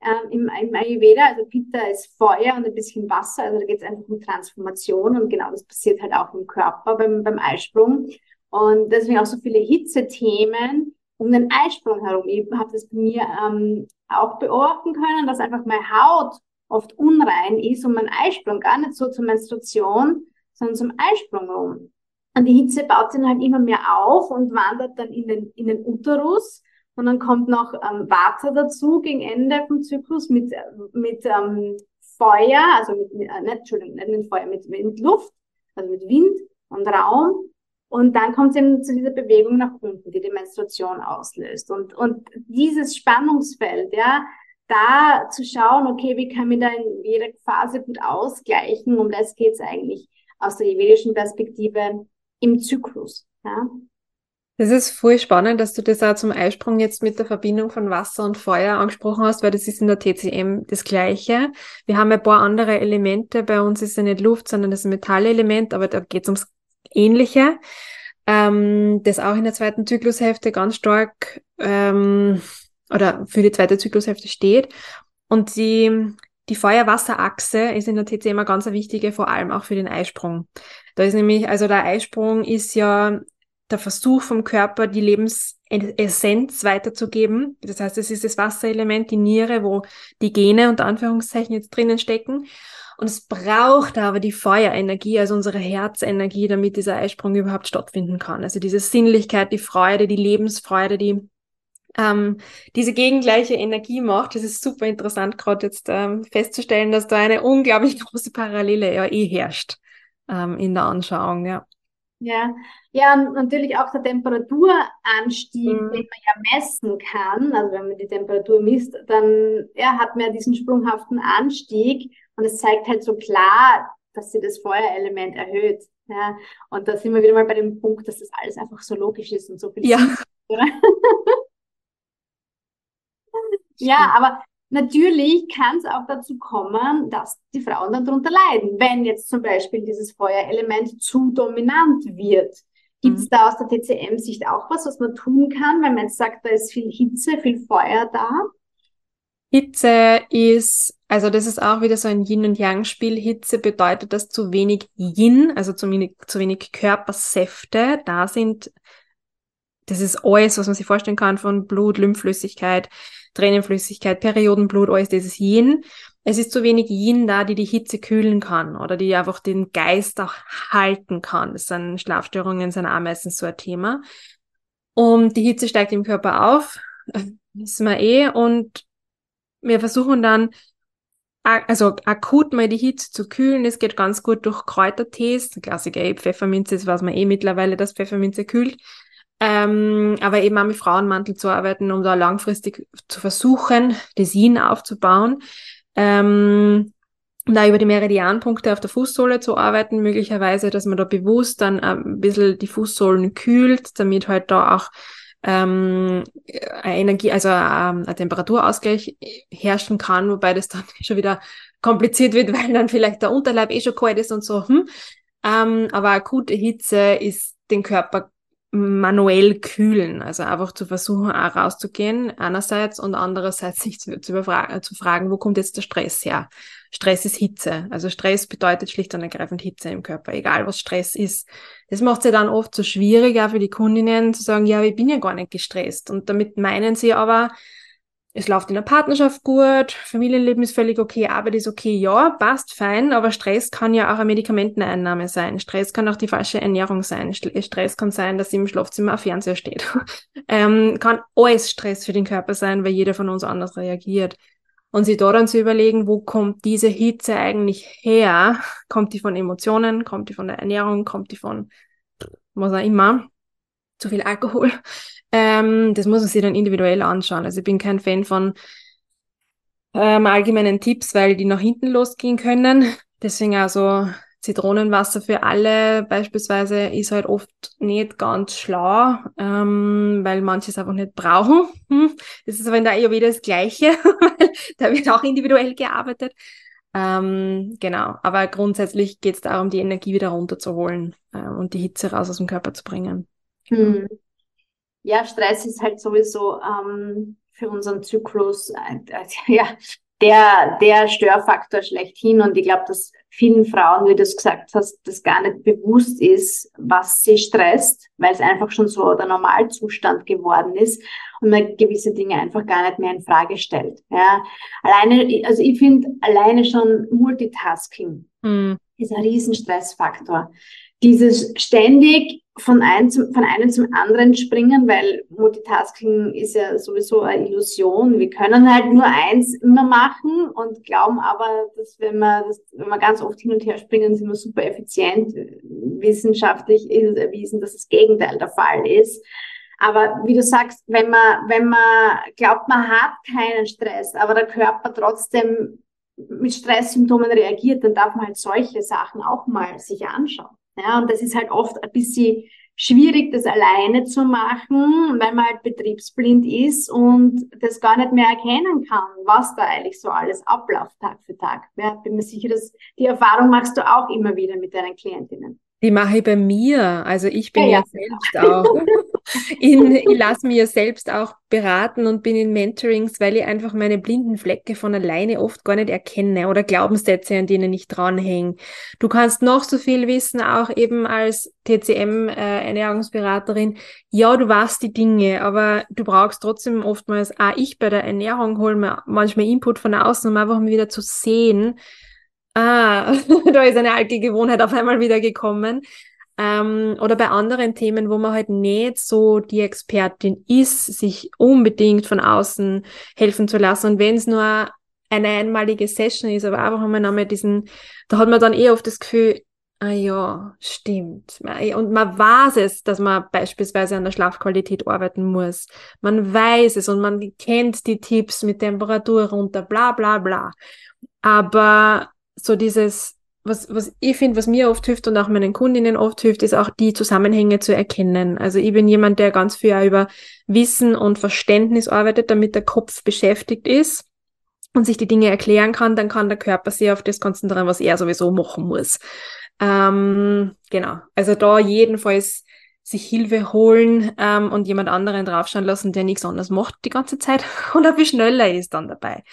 S1: ähm, im, im Ayurveda. Also Pitta ist Feuer und ein bisschen Wasser, also da geht es einfach um Transformation und genau das passiert halt auch im Körper beim, beim Eisprung. Und deswegen auch so viele Hitzethemen um den Eisprung herum. Ich habe das bei mir ähm, auch beobachten können, dass einfach meine Haut oft unrein ist und mein Eisprung gar nicht so zur Menstruation, sondern zum Eisprung rum. Und die Hitze baut sich dann halt immer mehr auf und wandert dann in den, in den Uterus. Und dann kommt noch ähm, Wasser dazu gegen Ende vom Zyklus mit, mit ähm, Feuer, also mit, mit äh, nicht, Entschuldigung, nicht mit Feuer, mit, mit Luft, also mit Wind und Raum. Und dann kommt es eben zu dieser Bewegung nach unten, die die Menstruation auslöst. Und, und dieses Spannungsfeld, ja, da zu schauen, okay, wie kann man da in jeder Phase gut ausgleichen, um das geht es eigentlich aus der ayurvedischen Perspektive im Zyklus. Ja.
S2: Das ist voll spannend, dass du das auch zum Eisprung jetzt mit der Verbindung von Wasser und Feuer angesprochen hast, weil das ist in der TCM das Gleiche. Wir haben ein paar andere Elemente. Bei uns ist ja nicht Luft, sondern das Metallelement, aber da geht es ums Ähnliche. Ähm, das auch in der zweiten Zyklushälfte ganz stark ähm, oder für die zweite Zyklushälfte steht. Und die, die Feuer-Wasser-Achse ist in der TCM eine ganz wichtige, vor allem auch für den Eisprung. Da ist nämlich, also der Eisprung ist ja der Versuch vom Körper, die Lebensessenz weiterzugeben. Das heißt, es ist das Wasserelement, die Niere, wo die Gene unter Anführungszeichen jetzt drinnen stecken. Und es braucht aber die Feuerenergie, also unsere Herzenergie, damit dieser Eisprung überhaupt stattfinden kann. Also diese Sinnlichkeit, die Freude, die Lebensfreude, die ähm, diese gegengleiche Energie macht. Das ist super interessant, gerade jetzt ähm, festzustellen, dass da eine unglaublich große Parallele ja eh herrscht ähm, in der Anschauung, ja.
S1: Ja, ja, und natürlich auch der Temperaturanstieg, mhm. den man ja messen kann. Also wenn man die Temperatur misst, dann ja, hat man ja diesen sprunghaften Anstieg und es zeigt halt so klar, dass sie das Feuerelement erhöht. Ja, und da sind wir wieder mal bei dem Punkt, dass das alles einfach so logisch ist und so viel.
S2: Ja.
S1: ja, aber Natürlich kann es auch dazu kommen, dass die Frauen dann darunter leiden, wenn jetzt zum Beispiel dieses Feuerelement zu dominant wird. Gibt es mhm. da aus der TCM-Sicht auch was, was man tun kann, wenn man jetzt sagt, da ist viel Hitze, viel Feuer da?
S2: Hitze ist, also das ist auch wieder so ein Yin- und Yang-Spiel. Hitze bedeutet, dass zu wenig Yin, also zu wenig, zu wenig Körpersäfte da sind. Das ist alles, was man sich vorstellen kann von Blut, Lymphflüssigkeit, Tränenflüssigkeit, Periodenblut, alles dieses Yin. Es ist zu wenig Yin da, die die Hitze kühlen kann oder die einfach den Geist auch halten kann. Das sind Schlafstörungen, sind auch meistens so ein Thema. Und die Hitze steigt im Körper auf, wissen wir eh, und wir versuchen dann, also akut mal die Hitze zu kühlen. Das geht ganz gut durch Kräutertees. Klassiker eh Pfefferminze, das weiß man eh mittlerweile, dass Pfefferminze kühlt. Ähm, aber eben auch mit Frauenmantel zu arbeiten, um da langfristig zu versuchen, das Yin aufzubauen. Ähm, da über die Meridianpunkte auf der Fußsohle zu arbeiten, möglicherweise, dass man da bewusst dann ein bisschen die Fußsohlen kühlt, damit halt da auch ähm, eine Energie, also ähm, ein Temperaturausgleich herrschen kann, wobei das dann schon wieder kompliziert wird, weil dann vielleicht der Unterleib eh schon kalt ist und so. Hm. Ähm, aber akute Hitze ist den Körper manuell kühlen, also einfach zu versuchen, auch rauszugehen, einerseits und andererseits sich zu, zu, zu fragen, wo kommt jetzt der Stress her? Stress ist Hitze. Also Stress bedeutet schlicht und ergreifend Hitze im Körper, egal was Stress ist. Das macht es dann oft so schwieriger für die Kundinnen zu sagen, ja, ich bin ja gar nicht gestresst. Und damit meinen sie aber, es läuft in der Partnerschaft gut, Familienleben ist völlig okay, Arbeit ist okay, ja, passt, fein, aber Stress kann ja auch eine Medikamenteneinnahme sein. Stress kann auch die falsche Ernährung sein. Stress kann sein, dass im Schlafzimmer ein Fernseher steht. ähm, kann alles Stress für den Körper sein, weil jeder von uns anders reagiert. Und sich da dann zu überlegen, wo kommt diese Hitze eigentlich her? Kommt die von Emotionen? Kommt die von der Ernährung? Kommt die von was auch immer? Zu viel Alkohol? Ähm, das muss man sich dann individuell anschauen. Also ich bin kein Fan von ähm, allgemeinen Tipps, weil die nach hinten losgehen können. Deswegen also Zitronenwasser für alle beispielsweise ist halt oft nicht ganz schlau, ähm, weil manche es einfach nicht brauchen. Hm. Das ist aber in der Ayurveda das Gleiche, weil da wird auch individuell gearbeitet. Ähm, genau, aber grundsätzlich geht es darum, die Energie wieder runterzuholen äh, und die Hitze raus aus dem Körper zu bringen.
S1: Hm. Ja, Stress ist halt sowieso ähm, für unseren Zyklus äh, ja, der, der Störfaktor schlechthin. Und ich glaube, dass vielen Frauen, wie du es gesagt hast, das gar nicht bewusst ist, was sie stresst, weil es einfach schon so der Normalzustand geworden ist und man gewisse Dinge einfach gar nicht mehr in Frage stellt. Ja, alleine, also ich finde alleine schon Multitasking mhm. ist ein Riesenstressfaktor. Dieses ständig von, ein zum, von einem zum anderen springen, weil Multitasking ist ja sowieso eine Illusion. Wir können halt nur eins immer machen und glauben aber, dass wenn wir, das, wenn wir ganz oft hin und her springen, sind wir super effizient. Wissenschaftlich ist es erwiesen, dass das Gegenteil der Fall ist. Aber wie du sagst, wenn man, wenn man glaubt, man hat keinen Stress, aber der Körper trotzdem mit Stresssymptomen reagiert, dann darf man halt solche Sachen auch mal sich anschauen. Ja, und das ist halt oft ein bisschen schwierig, das alleine zu machen, weil man halt betriebsblind ist und das gar nicht mehr erkennen kann, was da eigentlich so alles abläuft Tag für Tag. Ja, bin mir sicher, dass die Erfahrung machst du auch immer wieder mit deinen Klientinnen.
S2: Die mache ich bei mir. Also ich bin ja, ja. ja selbst auch. In, ich lasse ja selbst auch beraten und bin in Mentorings, weil ich einfach meine blinden Flecke von alleine oft gar nicht erkenne oder Glaubenssätze, an denen ich dranhänge. Du kannst noch so viel wissen, auch eben als TCM-Ernährungsberaterin. Äh, ja, du weißt die Dinge, aber du brauchst trotzdem oftmals, auch ich bei der Ernährung hole mir manchmal Input von außen, um einfach mal wieder zu sehen, ah, da ist eine alte Gewohnheit auf einmal wieder gekommen. Ähm, oder bei anderen Themen, wo man halt nicht so die Expertin ist, sich unbedingt von außen helfen zu lassen. Und wenn es nur eine einmalige Session ist, aber einfach mal nochmal diesen, da hat man dann eher oft das Gefühl, ah ja, stimmt. Und man weiß es, dass man beispielsweise an der Schlafqualität arbeiten muss. Man weiß es und man kennt die Tipps mit Temperatur runter, bla bla bla. Aber so dieses, was, was ich finde, was mir oft hilft und auch meinen Kundinnen oft hilft, ist auch die Zusammenhänge zu erkennen. Also ich bin jemand, der ganz viel über Wissen und Verständnis arbeitet, damit der Kopf beschäftigt ist und sich die Dinge erklären kann, dann kann der Körper sich auf das konzentrieren, was er sowieso machen muss. Ähm, genau. Also da jedenfalls sich Hilfe holen ähm, und jemand anderen draufschauen lassen, der nichts anderes macht die ganze Zeit und auch viel schneller ist dann dabei.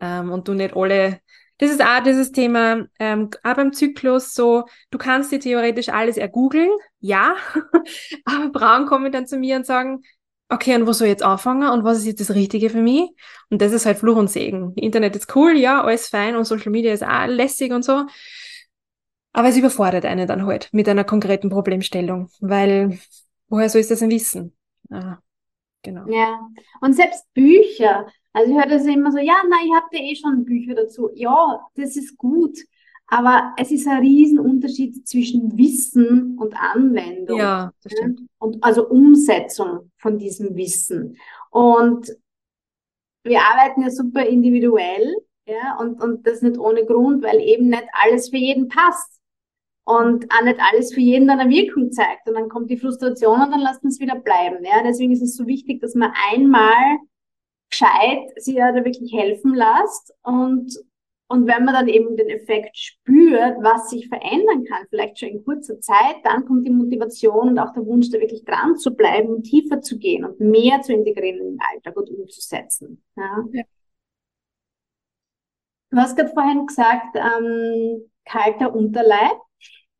S2: Ähm, und du nicht alle das ist auch dieses Thema, ähm, auch beim Zyklus so, du kannst dir theoretisch alles ergoogeln, ja, aber Frauen kommen dann zu mir und sagen, okay, und wo soll ich jetzt anfangen und was ist jetzt das Richtige für mich? Und das ist halt Fluch und Segen. Internet ist cool, ja, alles fein und Social Media ist auch lässig und so. Aber es überfordert einen dann halt mit einer konkreten Problemstellung, weil woher soll ich das denn wissen? Ah,
S1: genau. Ja, und selbst Bücher, also ich höre das immer so, ja, na, ich habe da eh schon Bücher dazu. Ja, das ist gut. Aber es ist ein Riesenunterschied zwischen Wissen und Anwendung.
S2: Ja, das stimmt.
S1: Und also Umsetzung von diesem Wissen. Und wir arbeiten ja super individuell, ja, und, und das nicht ohne Grund, weil eben nicht alles für jeden passt. Und auch nicht alles für jeden eine Wirkung zeigt. Und dann kommt die Frustration und dann lassen wir es wieder bleiben. Ja, deswegen ist es so wichtig, dass man einmal gescheit sich ja da wirklich helfen lässt und und wenn man dann eben den Effekt spürt, was sich verändern kann, vielleicht schon in kurzer Zeit, dann kommt die Motivation und auch der Wunsch, da wirklich dran zu bleiben und tiefer zu gehen und mehr zu integrieren in den Alltag und umzusetzen. Ja. ja. Du hast gerade vorhin gesagt, ähm, kalter Unterleib.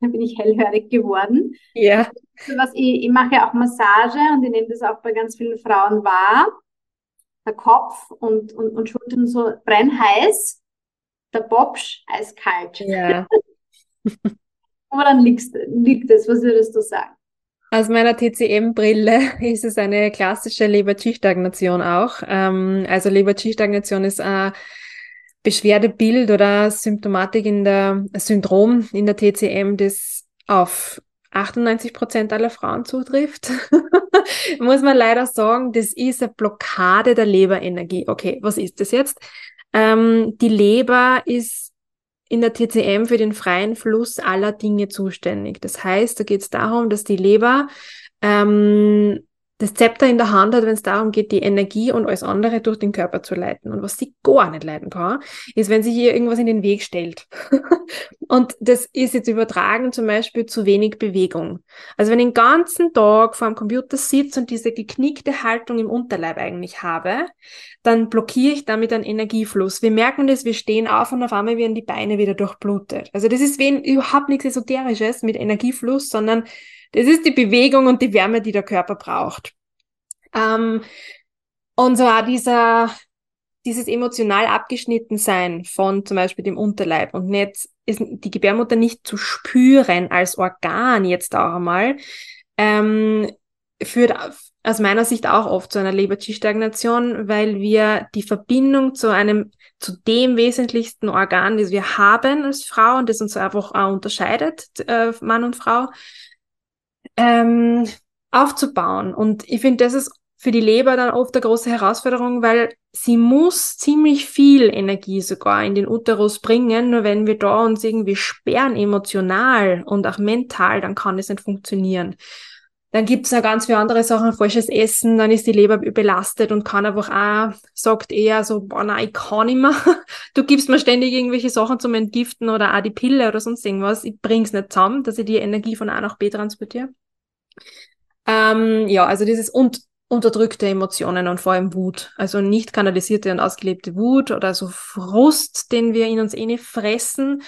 S1: Da bin ich hellhörig geworden.
S2: Ja.
S1: Was ich, ich mache ja auch Massage und ich nehme das auch bei ganz vielen Frauen wahr der Kopf und, und, und Schultern so brennheiß, der Bobsch eiskalt.
S2: Ja.
S1: Woran liegt, liegt es? Was würdest du sagen?
S2: Aus meiner TCM-Brille ist es eine klassische Leber-G-Stagnation auch. Ähm, also Leber-G-Stagnation ist ein Beschwerdebild oder Symptomatik in der Syndrom in der TCM, das auf 98 Prozent aller Frauen zutrifft, muss man leider sagen, das ist eine Blockade der Leberenergie. Okay, was ist das jetzt? Ähm, die Leber ist in der TCM für den freien Fluss aller Dinge zuständig. Das heißt, da geht es darum, dass die Leber ähm, das Zepter in der Hand hat, wenn es darum geht, die Energie und alles andere durch den Körper zu leiten. Und was sie gar nicht leiten kann, ist, wenn sich hier irgendwas in den Weg stellt. und das ist jetzt übertragen zum Beispiel zu wenig Bewegung. Also wenn ich den ganzen Tag vor dem Computer sitze und diese geknickte Haltung im Unterleib eigentlich habe, dann blockiere ich damit einen Energiefluss. Wir merken das, wir stehen auf und auf einmal werden die Beine wieder durchblutet. Also das ist wen überhaupt nichts Esoterisches mit Energiefluss, sondern das ist die Bewegung und die Wärme, die der Körper braucht. Ähm, und so auch dieser, dieses emotional abgeschnitten sein von zum Beispiel dem Unterleib und nicht, ist die Gebärmutter nicht zu spüren als Organ jetzt auch einmal, ähm, führt aus meiner Sicht auch oft zu einer Leber-Stagnation, weil wir die Verbindung zu einem, zu dem wesentlichsten Organ, das wir haben als Frau und das uns einfach auch unterscheidet, äh, Mann und Frau, ähm, aufzubauen. Und ich finde, das ist für die Leber dann oft eine große Herausforderung, weil sie muss ziemlich viel Energie sogar in den Uterus bringen. Nur wenn wir da uns irgendwie sperren, emotional und auch mental, dann kann das nicht funktionieren. Dann gibt's noch ganz viele andere Sachen, falsches Essen, dann ist die Leber belastet und kann einfach auch, sagt eher so, boah, nein, ich kann nicht mehr. Du gibst mir ständig irgendwelche Sachen zum Entgiften oder auch die Pille oder sonst irgendwas. Ich bring's nicht zusammen, dass ich die Energie von A nach B transportiere. Ähm, ja, also dieses und unterdrückte Emotionen und vor allem Wut. Also nicht kanalisierte und ausgelebte Wut oder so Frust, den wir in uns eh nicht fressen.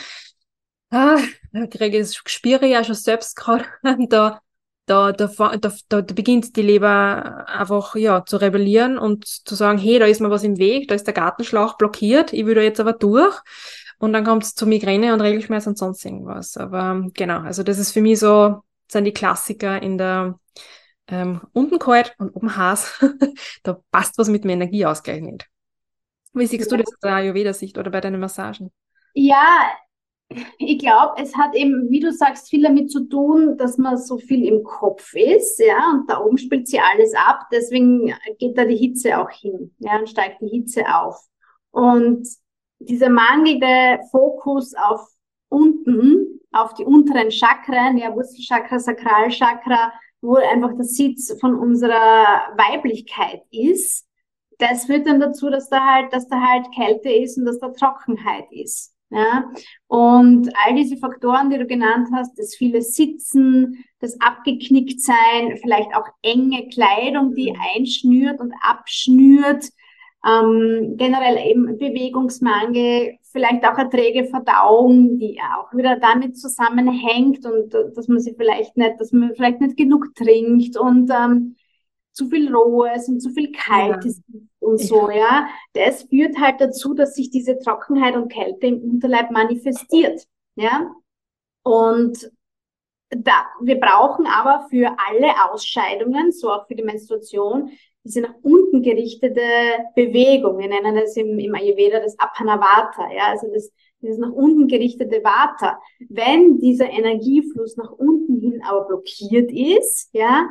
S2: Ah, da kriege ich das spüre ja schon selbst gerade. Da, da, da, da, da, beginnt die Leber einfach ja, zu rebellieren und zu sagen, hey, da ist mir was im Weg, da ist der Gartenschlauch blockiert, ich will da jetzt aber durch. Und dann kommt es zu Migräne und Regelschmerz und sonst irgendwas. Aber genau, also das ist für mich so, sind die Klassiker in der ähm, unten kalt und oben heiß. da passt was mit dem Energieausgleich nicht. Wie siehst ja. du das aus der Ayurveda-Sicht oder bei deinen Massagen?
S1: Ja, ich glaube, es hat eben, wie du sagst, viel damit zu tun, dass man so viel im Kopf ist, ja, und da oben spielt sie alles ab. Deswegen geht da die Hitze auch hin, ja, und steigt die Hitze auf. Und dieser mangelnde Fokus auf unten, auf die unteren Chakren, ja, Wurzelchakra, Sakralchakra, wo einfach der Sitz von unserer Weiblichkeit ist, das führt dann dazu, dass da halt, dass da halt Kälte ist und dass da Trockenheit ist. Ja, und all diese Faktoren, die du genannt hast, das viele Sitzen, das abgeknickt sein, vielleicht auch enge Kleidung, die einschnürt und abschnürt, ähm, generell eben Bewegungsmangel, vielleicht auch eine träge Verdauung, die auch wieder damit zusammenhängt und dass man sie vielleicht nicht, dass man vielleicht nicht genug trinkt und ähm, zu viel Rohes und zu viel Kaltes ja. und so, ja. Das führt halt dazu, dass sich diese Trockenheit und Kälte im Unterleib manifestiert, ja. Und da, wir brauchen aber für alle Ausscheidungen, so auch für die Menstruation, diese nach unten gerichtete Bewegung. Wir nennen das im, im Ayurveda das Apanavata, ja, also das, dieses nach unten gerichtete Vata. Wenn dieser Energiefluss nach unten hin aber blockiert ist, ja,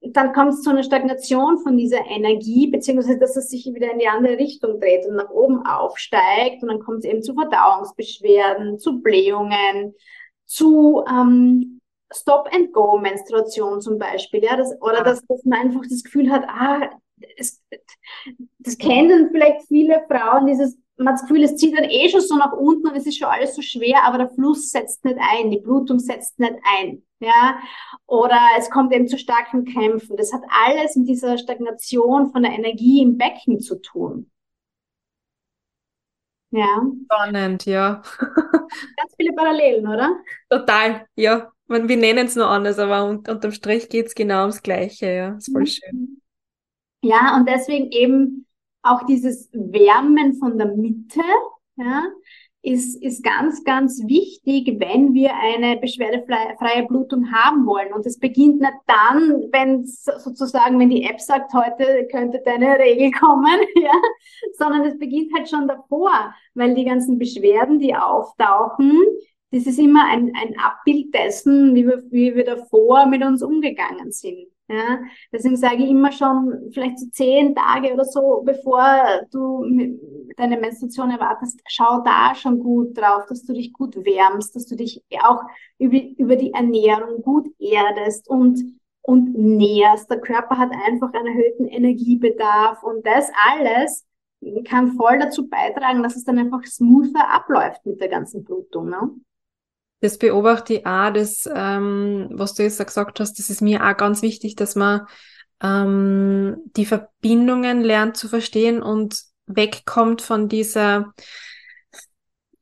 S1: dann kommt es zu einer Stagnation von dieser Energie, beziehungsweise dass es sich wieder in die andere Richtung dreht und nach oben aufsteigt und dann kommt es eben zu Verdauungsbeschwerden, zu Blähungen, zu ähm, Stop-and-Go-Menstruation zum Beispiel, ja, das, oder dass, dass man einfach das Gefühl hat, ah, es, das kennen vielleicht viele Frauen, dieses, man hat das Gefühl, es zieht dann eh schon so nach unten und es ist schon alles so schwer, aber der Fluss setzt nicht ein, die Blutung setzt nicht ein, ja, oder es kommt eben zu starken Krämpfen. Das hat alles mit dieser Stagnation von der Energie im Becken zu tun.
S2: Ja. Spannend, ja.
S1: Ganz viele Parallelen, oder?
S2: Total, ja wir nennen es nur anders, aber un unterm Strich geht es genau ums Gleiche, ja. Ist voll mhm. schön.
S1: Ja, und deswegen eben auch dieses Wärmen von der Mitte, ja, ist, ist ganz, ganz wichtig, wenn wir eine beschwerdefreie Blutung haben wollen. Und es beginnt nicht dann, wenn sozusagen, wenn die App sagt, heute könnte deine Regel kommen, ja, sondern es beginnt halt schon davor, weil die ganzen Beschwerden, die auftauchen, das ist immer ein, ein Abbild dessen, wie wir, wie wir davor mit uns umgegangen sind. Ja, deswegen sage ich immer schon, vielleicht so zehn Tage oder so, bevor du deine Menstruation erwartest, schau da schon gut drauf, dass du dich gut wärmst, dass du dich auch über, über die Ernährung gut erdest und, und nährst. Der Körper hat einfach einen erhöhten Energiebedarf und das alles kann voll dazu beitragen, dass es dann einfach smoother abläuft mit der ganzen Blutung. Ne?
S2: Das beobachte ich auch, das, ähm, was du jetzt gesagt hast, das ist mir auch ganz wichtig, dass man ähm, die Verbindungen lernt zu verstehen und wegkommt von dieser,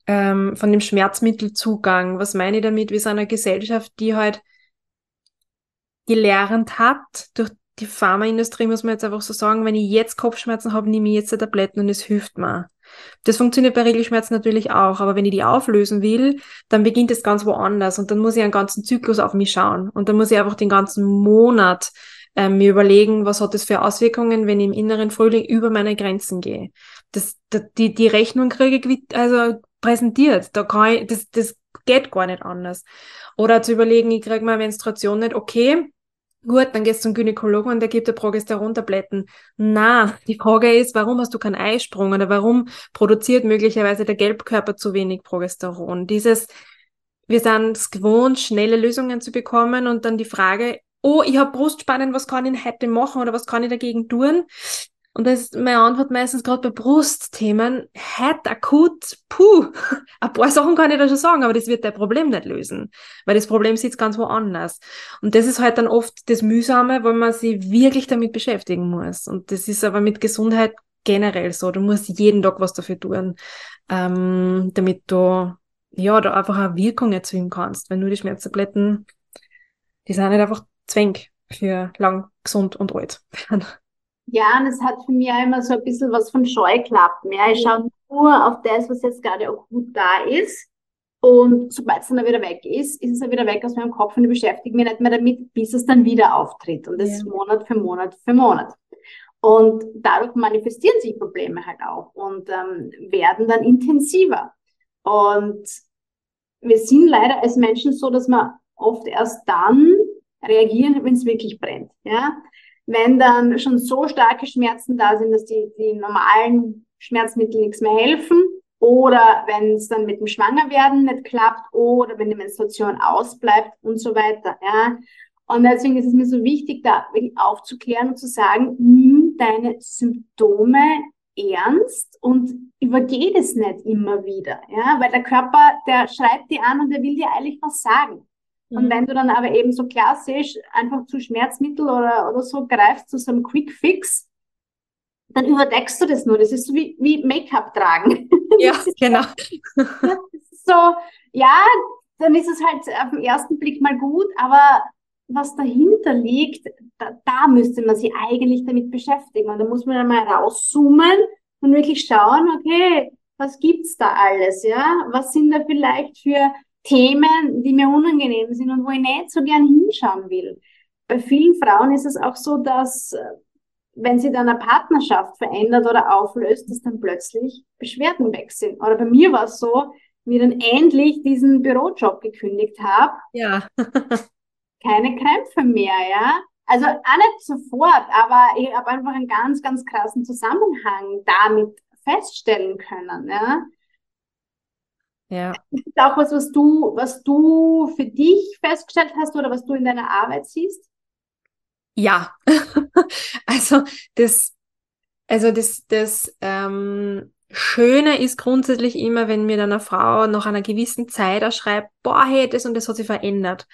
S2: ähm, von dem Schmerzmittelzugang. Was meine ich damit? Wir sind eine Gesellschaft, die halt gelernt hat, durch die Pharmaindustrie muss man jetzt einfach so sagen, wenn ich jetzt Kopfschmerzen habe, nehme ich jetzt die Tabletten und es hilft mir. Das funktioniert bei Regelschmerzen natürlich auch, aber wenn ich die auflösen will, dann beginnt es ganz woanders und dann muss ich einen ganzen Zyklus auf mich schauen und dann muss ich einfach den ganzen Monat äh, mir überlegen, was hat das für Auswirkungen, wenn ich im inneren Frühling über meine Grenzen gehe. Das die, die Rechnung kriege ich also präsentiert. Da kann ich, das, das geht gar nicht anders. Oder zu überlegen, ich kriege meine Menstruation nicht, okay, Gut, dann gehst du zum Gynäkologen und der gibt dir Progesterontabletten. Na, die Frage ist, warum hast du keinen Eisprung oder warum produziert möglicherweise der Gelbkörper zu wenig Progesteron? Dieses, wir sind es gewohnt, schnelle Lösungen zu bekommen und dann die Frage, oh, ich habe Brustspannen, was kann ich heute machen oder was kann ich dagegen tun? Und das ist meine Antwort meistens gerade bei Brustthemen, halt akut, puh, ein paar Sachen kann ich da schon sagen, aber das wird dein Problem nicht lösen, weil das Problem sitzt ganz woanders. Und das ist halt dann oft das Mühsame, weil man sich wirklich damit beschäftigen muss. Und das ist aber mit Gesundheit generell so. Du musst jeden Tag was dafür tun, ähm, damit du ja da einfach eine Wirkung erzielen kannst. Wenn nur die Schmerztabletten, die sind nicht einfach Zwäng für lang, gesund und alt.
S1: Ja, und es hat für mich auch immer so ein bisschen was von Scheuklappen. Ja, ich schaue nur auf das, was jetzt gerade auch gut da ist. Und sobald es dann wieder weg ist, ist es dann wieder weg aus meinem Kopf und ich beschäftige mich nicht mehr damit, bis es dann wieder auftritt. Und das ja. Monat für Monat für Monat. Und dadurch manifestieren sich Probleme halt auch und ähm, werden dann intensiver. Und wir sind leider als Menschen so, dass wir oft erst dann reagieren, wenn es wirklich brennt. Ja? Wenn dann schon so starke Schmerzen da sind, dass die, die normalen Schmerzmittel nichts mehr helfen, oder wenn es dann mit dem Schwangerwerden nicht klappt, oder wenn die Menstruation ausbleibt und so weiter. Ja. Und deswegen ist es mir so wichtig, da wirklich aufzuklären und zu sagen, nimm deine Symptome ernst und übergeh das nicht immer wieder. Ja, weil der Körper, der schreibt dir an und der will dir eigentlich was sagen. Und mhm. wenn du dann aber eben so klassisch einfach zu Schmerzmittel oder, oder so greifst, zu so einem Quick Fix, dann überdeckst du das nur. Das ist so wie, wie Make-up tragen.
S2: Ja, genau.
S1: so, ja, dann ist es halt auf den ersten Blick mal gut, aber was dahinter liegt, da, da müsste man sich eigentlich damit beschäftigen. Und da muss man dann mal rauszoomen und wirklich schauen, okay, was gibt's da alles, ja? Was sind da vielleicht für Themen, die mir unangenehm sind und wo ich nicht so gern hinschauen will. Bei vielen Frauen ist es auch so, dass äh, wenn sie dann eine Partnerschaft verändert oder auflöst, dass dann plötzlich Beschwerden weg sind. Oder bei mir war es so, wie dann endlich diesen Bürojob gekündigt habe.
S2: Ja.
S1: keine Krämpfe mehr, ja. Also auch nicht sofort, aber ich habe einfach einen ganz, ganz krassen Zusammenhang damit feststellen können, ja.
S2: Ja.
S1: Ist das auch was, was du, was du für dich festgestellt hast oder was du in deiner Arbeit siehst?
S2: Ja, also das, also das, das ähm, Schöne ist grundsätzlich immer, wenn mir dann eine Frau nach einer gewissen Zeit erschreibt, boah, hey, das und das hat sich verändert.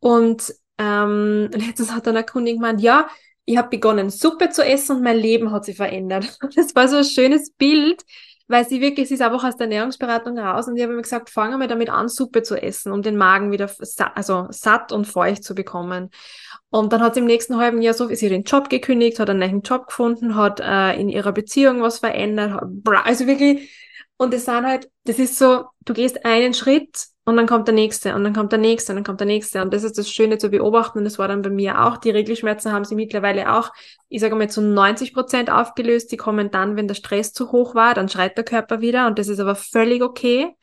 S2: Und ähm, letztens hat dann eine Kundin gemeint, ja, ich habe begonnen, Suppe zu essen und mein Leben hat sich verändert. Das war so ein schönes Bild, weil sie wirklich, sie ist einfach aus der Ernährungsberatung raus und ich habe mir gesagt, fangen wir damit an, Suppe zu essen, um den Magen wieder also satt und feucht zu bekommen. Und dann hat sie im nächsten halben Jahr so, ist sie den Job gekündigt, hat einen neuen Job gefunden, hat äh, in ihrer Beziehung was verändert, also wirklich, und das sind halt, das ist so, du gehst einen Schritt und dann kommt der nächste und dann kommt der nächste und dann kommt der nächste. Und das ist das Schöne zu beobachten. Und das war dann bei mir auch. Die Regelschmerzen haben sie mittlerweile auch, ich sage mal, zu 90 Prozent aufgelöst. Die kommen dann, wenn der Stress zu hoch war, dann schreit der Körper wieder. Und das ist aber völlig okay.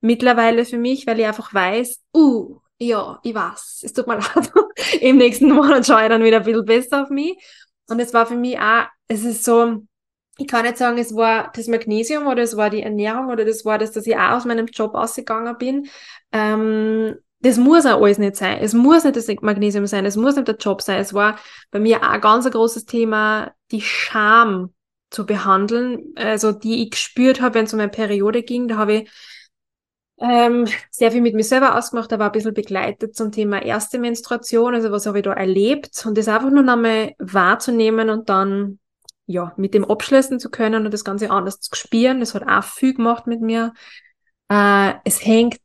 S2: Mittlerweile für mich, weil ich einfach weiß, uh, ja, ich weiß, es tut mir leid. Im nächsten Monat schaue ich dann wieder ein bisschen besser auf mich. Und es war für mich auch, es ist so, ich kann nicht sagen, es war das Magnesium oder es war die Ernährung oder das war das, dass ich auch aus meinem Job ausgegangen bin. Ähm, das muss auch alles nicht sein. Es muss nicht das Magnesium sein, es muss nicht der Job sein. Es war bei mir auch ein ganz ein großes Thema, die Scham zu behandeln, also die ich gespürt habe, wenn es um eine Periode ging. Da habe ich ähm, sehr viel mit mir selber ausgemacht, aber ein bisschen begleitet zum Thema erste Menstruation, also was habe ich da erlebt und das einfach nur nochmal wahrzunehmen und dann ja mit dem abschließen zu können und das Ganze anders zu spüren. Das hat auch viel gemacht mit mir. Äh, es hängt,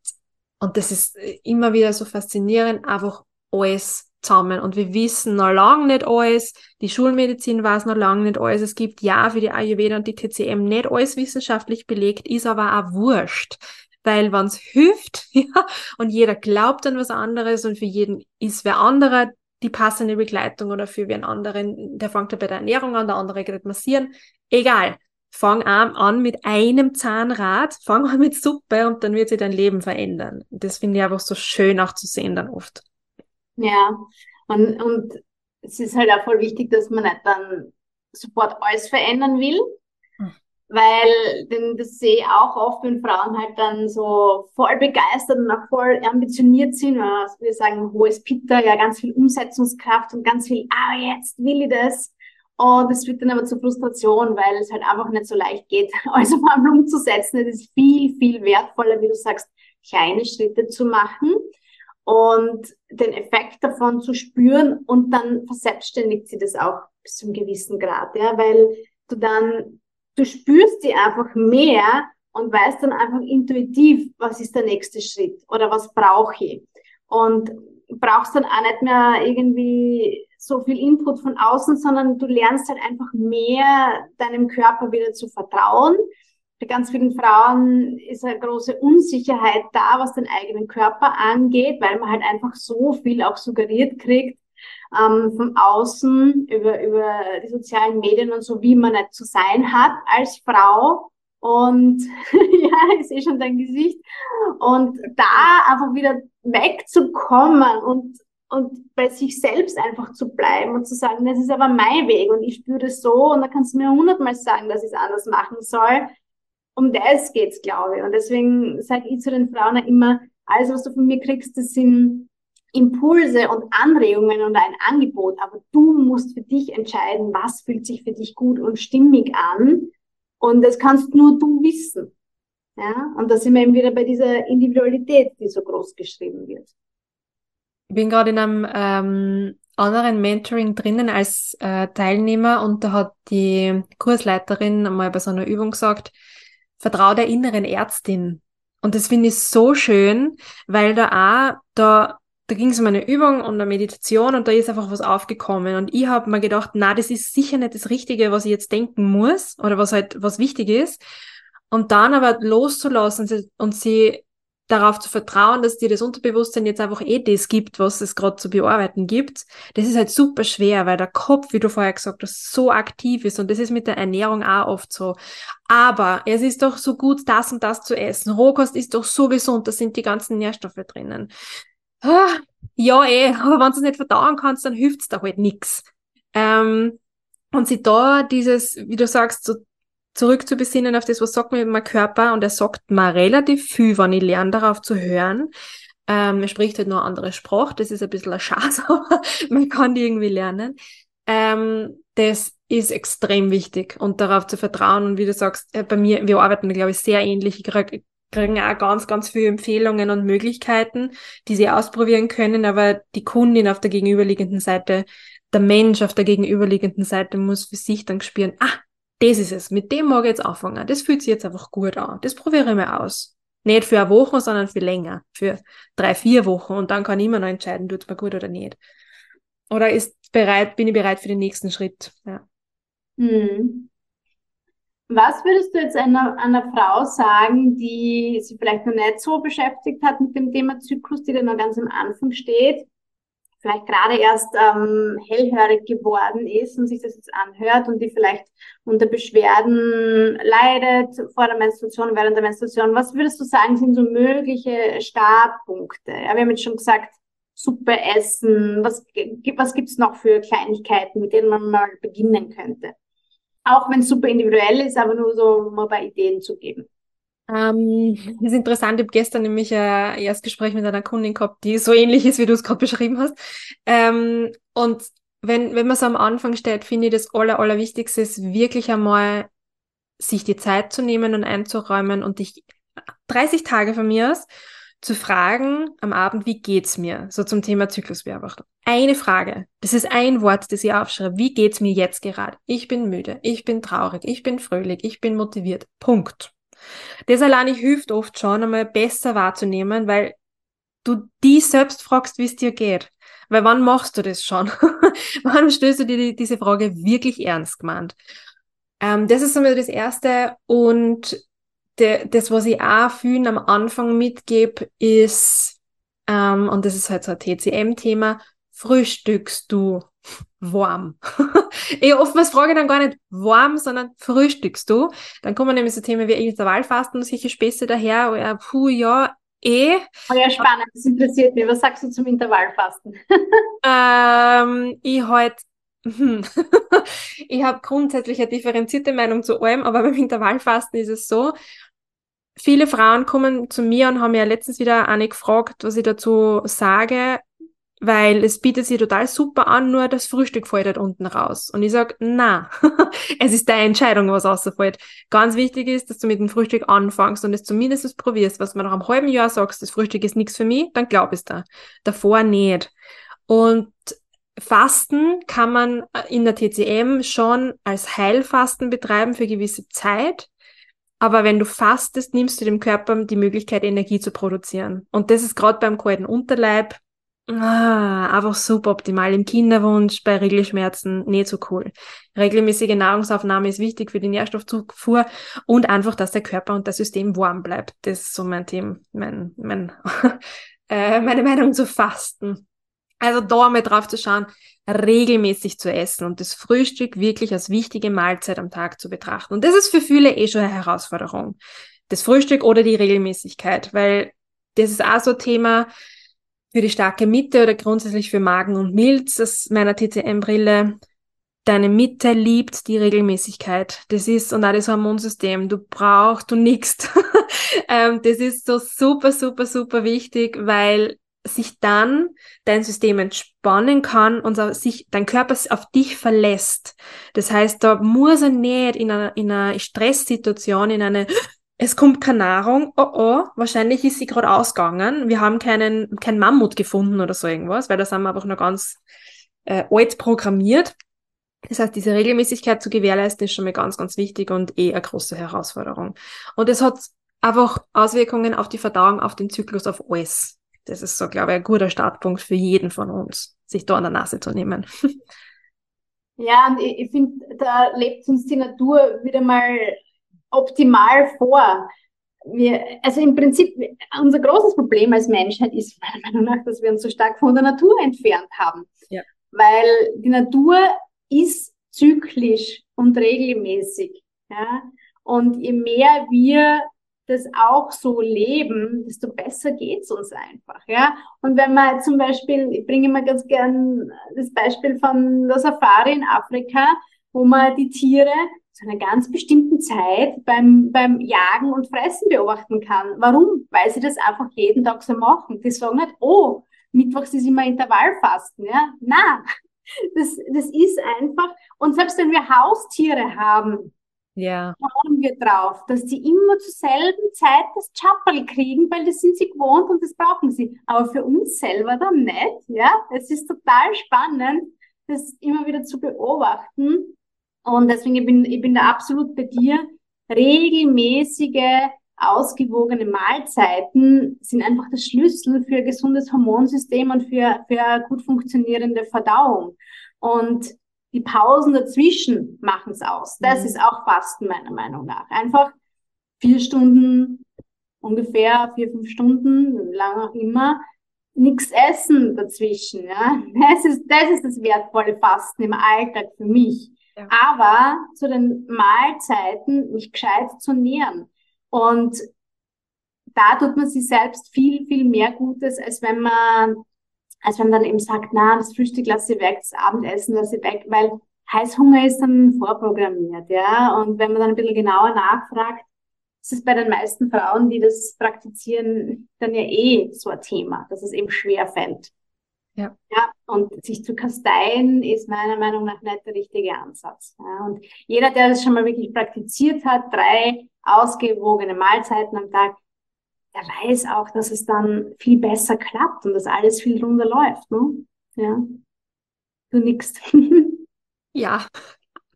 S2: und das ist immer wieder so faszinierend, einfach alles zusammen. Und wir wissen noch lange nicht alles. Die Schulmedizin weiß noch lange nicht alles. Es gibt ja für die Ayurveda und die TCM nicht alles wissenschaftlich belegt, ist aber auch wurscht. Weil wenn es hilft, ja, und jeder glaubt an was anderes und für jeden ist wer anderer die passende Begleitung oder für wen anderen, der fängt ja bei der Ernährung an, der andere geht massieren. Egal. Fang an, an mit einem Zahnrad, fang an mit Suppe und dann wird sich dein Leben verändern. Das finde ich einfach so schön auch zu sehen dann oft.
S1: Ja, und, und es ist halt auch voll wichtig, dass man nicht dann sofort alles verändern will, weil denn das sehe ich auch oft, wenn Frauen halt dann so voll begeistert und auch voll ambitioniert sind, also wir sagen hohes Pitter, ja ganz viel Umsetzungskraft und ganz viel, ah jetzt will ich das. Und das wird dann aber zur Frustration, weil es halt einfach nicht so leicht geht, alles auf einmal umzusetzen. Es ist viel, viel wertvoller, wie du sagst, kleine Schritte zu machen und den Effekt davon zu spüren und dann verselbstständigt sie das auch bis zu einem gewissen Grad, ja, weil du dann du spürst die einfach mehr und weißt dann einfach intuitiv, was ist der nächste Schritt oder was brauche ich. Und brauchst dann auch nicht mehr irgendwie so viel Input von außen, sondern du lernst halt einfach mehr deinem Körper wieder zu vertrauen. Bei ganz vielen Frauen ist eine große Unsicherheit da, was den eigenen Körper angeht, weil man halt einfach so viel auch suggeriert kriegt, ähm, von außen über, über die sozialen Medien und so, wie man nicht zu sein hat als Frau. Und ja, ich sehe schon dein Gesicht. Und da einfach wieder wegzukommen und, und bei sich selbst einfach zu bleiben und zu sagen, das ist aber mein Weg und ich spüre das so und da kannst du mir hundertmal sagen, dass ich es anders machen soll. Um das geht's, glaube ich. Und deswegen sage ich zu den Frauen immer, alles, was du von mir kriegst, das sind Impulse und Anregungen und ein Angebot, aber du musst für dich entscheiden, was fühlt sich für dich gut und stimmig an. Und das kannst nur du wissen. Ja, und da sind wir eben wieder bei dieser Individualität, die so groß geschrieben wird.
S2: Ich bin gerade in einem ähm, anderen Mentoring drinnen als äh, Teilnehmer und da hat die Kursleiterin mal bei so einer Übung gesagt, vertraue der inneren Ärztin. Und das finde ich so schön, weil da auch, da da ging es um eine Übung und eine Meditation und da ist einfach was aufgekommen. Und ich habe mir gedacht, na, das ist sicher nicht das Richtige, was ich jetzt denken muss oder was halt was wichtig ist. Und dann aber loszulassen und sie darauf zu vertrauen, dass dir das Unterbewusstsein jetzt einfach eh das gibt, was es gerade zu bearbeiten gibt, das ist halt super schwer, weil der Kopf, wie du vorher gesagt hast, so aktiv ist und das ist mit der Ernährung auch oft so. Aber es ist doch so gut, das und das zu essen. Rohkost ist doch so gesund, da sind die ganzen Nährstoffe drinnen ja eh, aber wenn du es nicht verdauen kannst, dann hilft es da halt nichts. Ähm, und sie da dieses, wie du sagst, so zurück zu besinnen auf das, was sagt mir mein Körper und er sagt mir relativ viel, wenn ich lerne, darauf zu hören. Ähm, er spricht halt nur eine andere Sprache, das ist ein bisschen ein Schatz, aber man kann die irgendwie lernen. Ähm, das ist extrem wichtig und darauf zu vertrauen und wie du sagst, äh, bei mir, wir arbeiten, glaube ich, sehr ähnlich. Ich kriege kriegen auch ganz, ganz viele Empfehlungen und Möglichkeiten, die sie ausprobieren können, aber die Kundin auf der gegenüberliegenden Seite, der Mensch auf der gegenüberliegenden Seite muss für sich dann spüren, ah, das ist es, mit dem mag ich jetzt anfangen, das fühlt sich jetzt einfach gut an, das probiere ich mir aus. Nicht für eine Woche, sondern für länger, für drei, vier Wochen und dann kann ich immer noch entscheiden, tut es mir gut oder nicht. Oder ist bereit, bin ich bereit für den nächsten Schritt, ja.
S1: Hm. Was würdest du jetzt einer, einer Frau sagen, die sich vielleicht noch nicht so beschäftigt hat mit dem Thema Zyklus, die da noch ganz am Anfang steht? vielleicht gerade erst ähm, hellhörig geworden ist und sich das jetzt anhört und die vielleicht unter Beschwerden leidet vor der Menstruation, während der Menstruation, was würdest du sagen, sind so mögliche Startpunkte? Ja, wir haben jetzt schon gesagt, Suppe essen, was, was gibt's noch für Kleinigkeiten, mit denen man mal beginnen könnte? Auch wenn es super individuell ist, aber nur so, um mal bei Ideen zu geben.
S2: Ähm, das ist interessant. Ich habe gestern nämlich ein Erstgespräch mit einer Kundin gehabt, die so ähnlich ist, wie du es gerade beschrieben hast. Ähm, und wenn, wenn man so am Anfang steht, finde ich das Aller, Allerwichtigste ist wirklich einmal, sich die Zeit zu nehmen und einzuräumen und dich 30 Tage von mir aus zu fragen am Abend, wie geht's mir? So zum Thema Zyklusbeobachtung. Eine Frage. Das ist ein Wort, das ich aufschreibe. Wie geht's mir jetzt gerade? Ich bin müde. Ich bin traurig. Ich bin fröhlich. Ich bin motiviert. Punkt. Das alleine hilft oft schon, einmal besser wahrzunehmen, weil du die selbst fragst, wie es dir geht. Weil wann machst du das schon? wann stößt du dir diese Frage wirklich ernst gemeint? Ähm, das ist einmal das Erste. Und de, das, was ich auch vielen am Anfang mitgebe, ist, ähm, und das ist halt so ein TCM-Thema, frühstückst du warm? ich oftmals frage ich dann gar nicht warm, sondern frühstückst du? Dann kommen nämlich so Themen wie Intervallfasten und solche Späße daher, ja, puh, ja, eh.
S1: Oh ja, spannend, das interessiert mich. Was sagst du zum Intervallfasten?
S2: ähm, ich halt hm. ich habe grundsätzlich eine differenzierte Meinung zu allem, aber beim Intervallfasten ist es so, viele Frauen kommen zu mir und haben ja letztens wieder eine gefragt, was ich dazu sage, weil es bietet sich total super an, nur das Frühstück fällt halt unten raus. Und ich sag, na, es ist deine Entscheidung, was rausfällt. Ganz wichtig ist, dass du mit dem Frühstück anfängst und es zumindest probierst. Was man nach einem halben Jahr sagst, das Frühstück ist nichts für mich, dann glaub es da. Davor nicht. Und Fasten kann man in der TCM schon als Heilfasten betreiben für gewisse Zeit. Aber wenn du fastest, nimmst du dem Körper die Möglichkeit, Energie zu produzieren. Und das ist gerade beim kalten Unterleib ah, einfach super optimal. Im Kinderwunsch, bei Regelschmerzen nicht so cool. Regelmäßige Nahrungsaufnahme ist wichtig für die Nährstoffzufuhr und einfach, dass der Körper und das System warm bleibt. Das ist so mein Thema, mein, mein, äh, meine Meinung zu Fasten. Also da mal drauf zu schauen, regelmäßig zu essen und das Frühstück wirklich als wichtige Mahlzeit am Tag zu betrachten. Und das ist für viele eh schon eine Herausforderung. Das Frühstück oder die Regelmäßigkeit, weil das ist auch so ein Thema für die starke Mitte oder grundsätzlich für Magen und Milz aus meiner TCM-Brille. Deine Mitte liebt die Regelmäßigkeit. Das ist, und auch das Hormonsystem. Du brauchst du nix. ähm, das ist so super, super, super wichtig, weil sich dann dein System entspannen kann und sich dein Körper auf dich verlässt. Das heißt, da muss er nicht in einer, in einer Stresssituation, in eine, es kommt keine Nahrung, oh oh, wahrscheinlich ist sie gerade ausgegangen, wir haben keinen, kein Mammut gefunden oder so irgendwas, weil da sind wir einfach noch ganz äh, alt programmiert. Das heißt, diese Regelmäßigkeit zu gewährleisten ist schon mal ganz, ganz wichtig und eh eine große Herausforderung. Und es hat einfach Auswirkungen auf die Verdauung, auf den Zyklus, auf alles. Das ist so, glaube ich, ein guter Startpunkt für jeden von uns, sich da an der Nase zu nehmen.
S1: Ja, und ich, ich finde, da lebt uns die Natur wieder mal optimal vor. Wir, also im Prinzip, unser großes Problem als Menschheit ist meiner Meinung nach, dass wir uns so stark von der Natur entfernt haben. Ja. Weil die Natur ist zyklisch und regelmäßig. Ja? Und je mehr wir das auch so leben, desto besser geht's uns einfach, ja. Und wenn man zum Beispiel, ich bringe immer ganz gern das Beispiel von der Safari in Afrika, wo man die Tiere zu einer ganz bestimmten Zeit beim, beim Jagen und Fressen beobachten kann. Warum? Weil sie das einfach jeden Tag so machen. Die sagen nicht, oh, Mittwochs ist immer Intervallfasten, ja. Na, das, das ist einfach, und selbst wenn wir Haustiere haben, ja. schauen wir drauf, dass die immer zur selben Zeit das Chapperl kriegen, weil das sind sie gewohnt und das brauchen sie. Aber für uns selber dann nicht, ja. Es ist total spannend, das immer wieder zu beobachten. Und deswegen ich bin ich bin da absolut bei dir. Regelmäßige, ausgewogene Mahlzeiten sind einfach der Schlüssel für ein gesundes Hormonsystem und für, für eine gut funktionierende Verdauung. Und die Pausen dazwischen machen es aus. Das mhm. ist auch Fasten meiner Meinung nach. Einfach vier Stunden, ungefähr vier, fünf Stunden, lang auch immer, nichts essen dazwischen. Ja? Das, ist, das ist das wertvolle Fasten im Alltag für mich. Ja. Aber zu den Mahlzeiten mich gescheit zu nähren. Und da tut man sich selbst viel, viel mehr Gutes, als wenn man, als wenn man dann eben sagt, na, das Frühstück lasse ich weg, das Abendessen lasse ich weg, weil Heißhunger ist dann vorprogrammiert, ja. Und wenn man dann ein bisschen genauer nachfragt, ist es bei den meisten Frauen, die das praktizieren, dann ja eh so ein Thema, dass es eben schwer fällt. Ja. ja. Und sich zu kasteien ist meiner Meinung nach nicht der richtige Ansatz. Ja, und jeder, der das schon mal wirklich praktiziert hat, drei ausgewogene Mahlzeiten am Tag, der weiß auch, dass es dann viel besser klappt und dass alles viel runder läuft. Ne? Ja. Du nix.
S2: ja,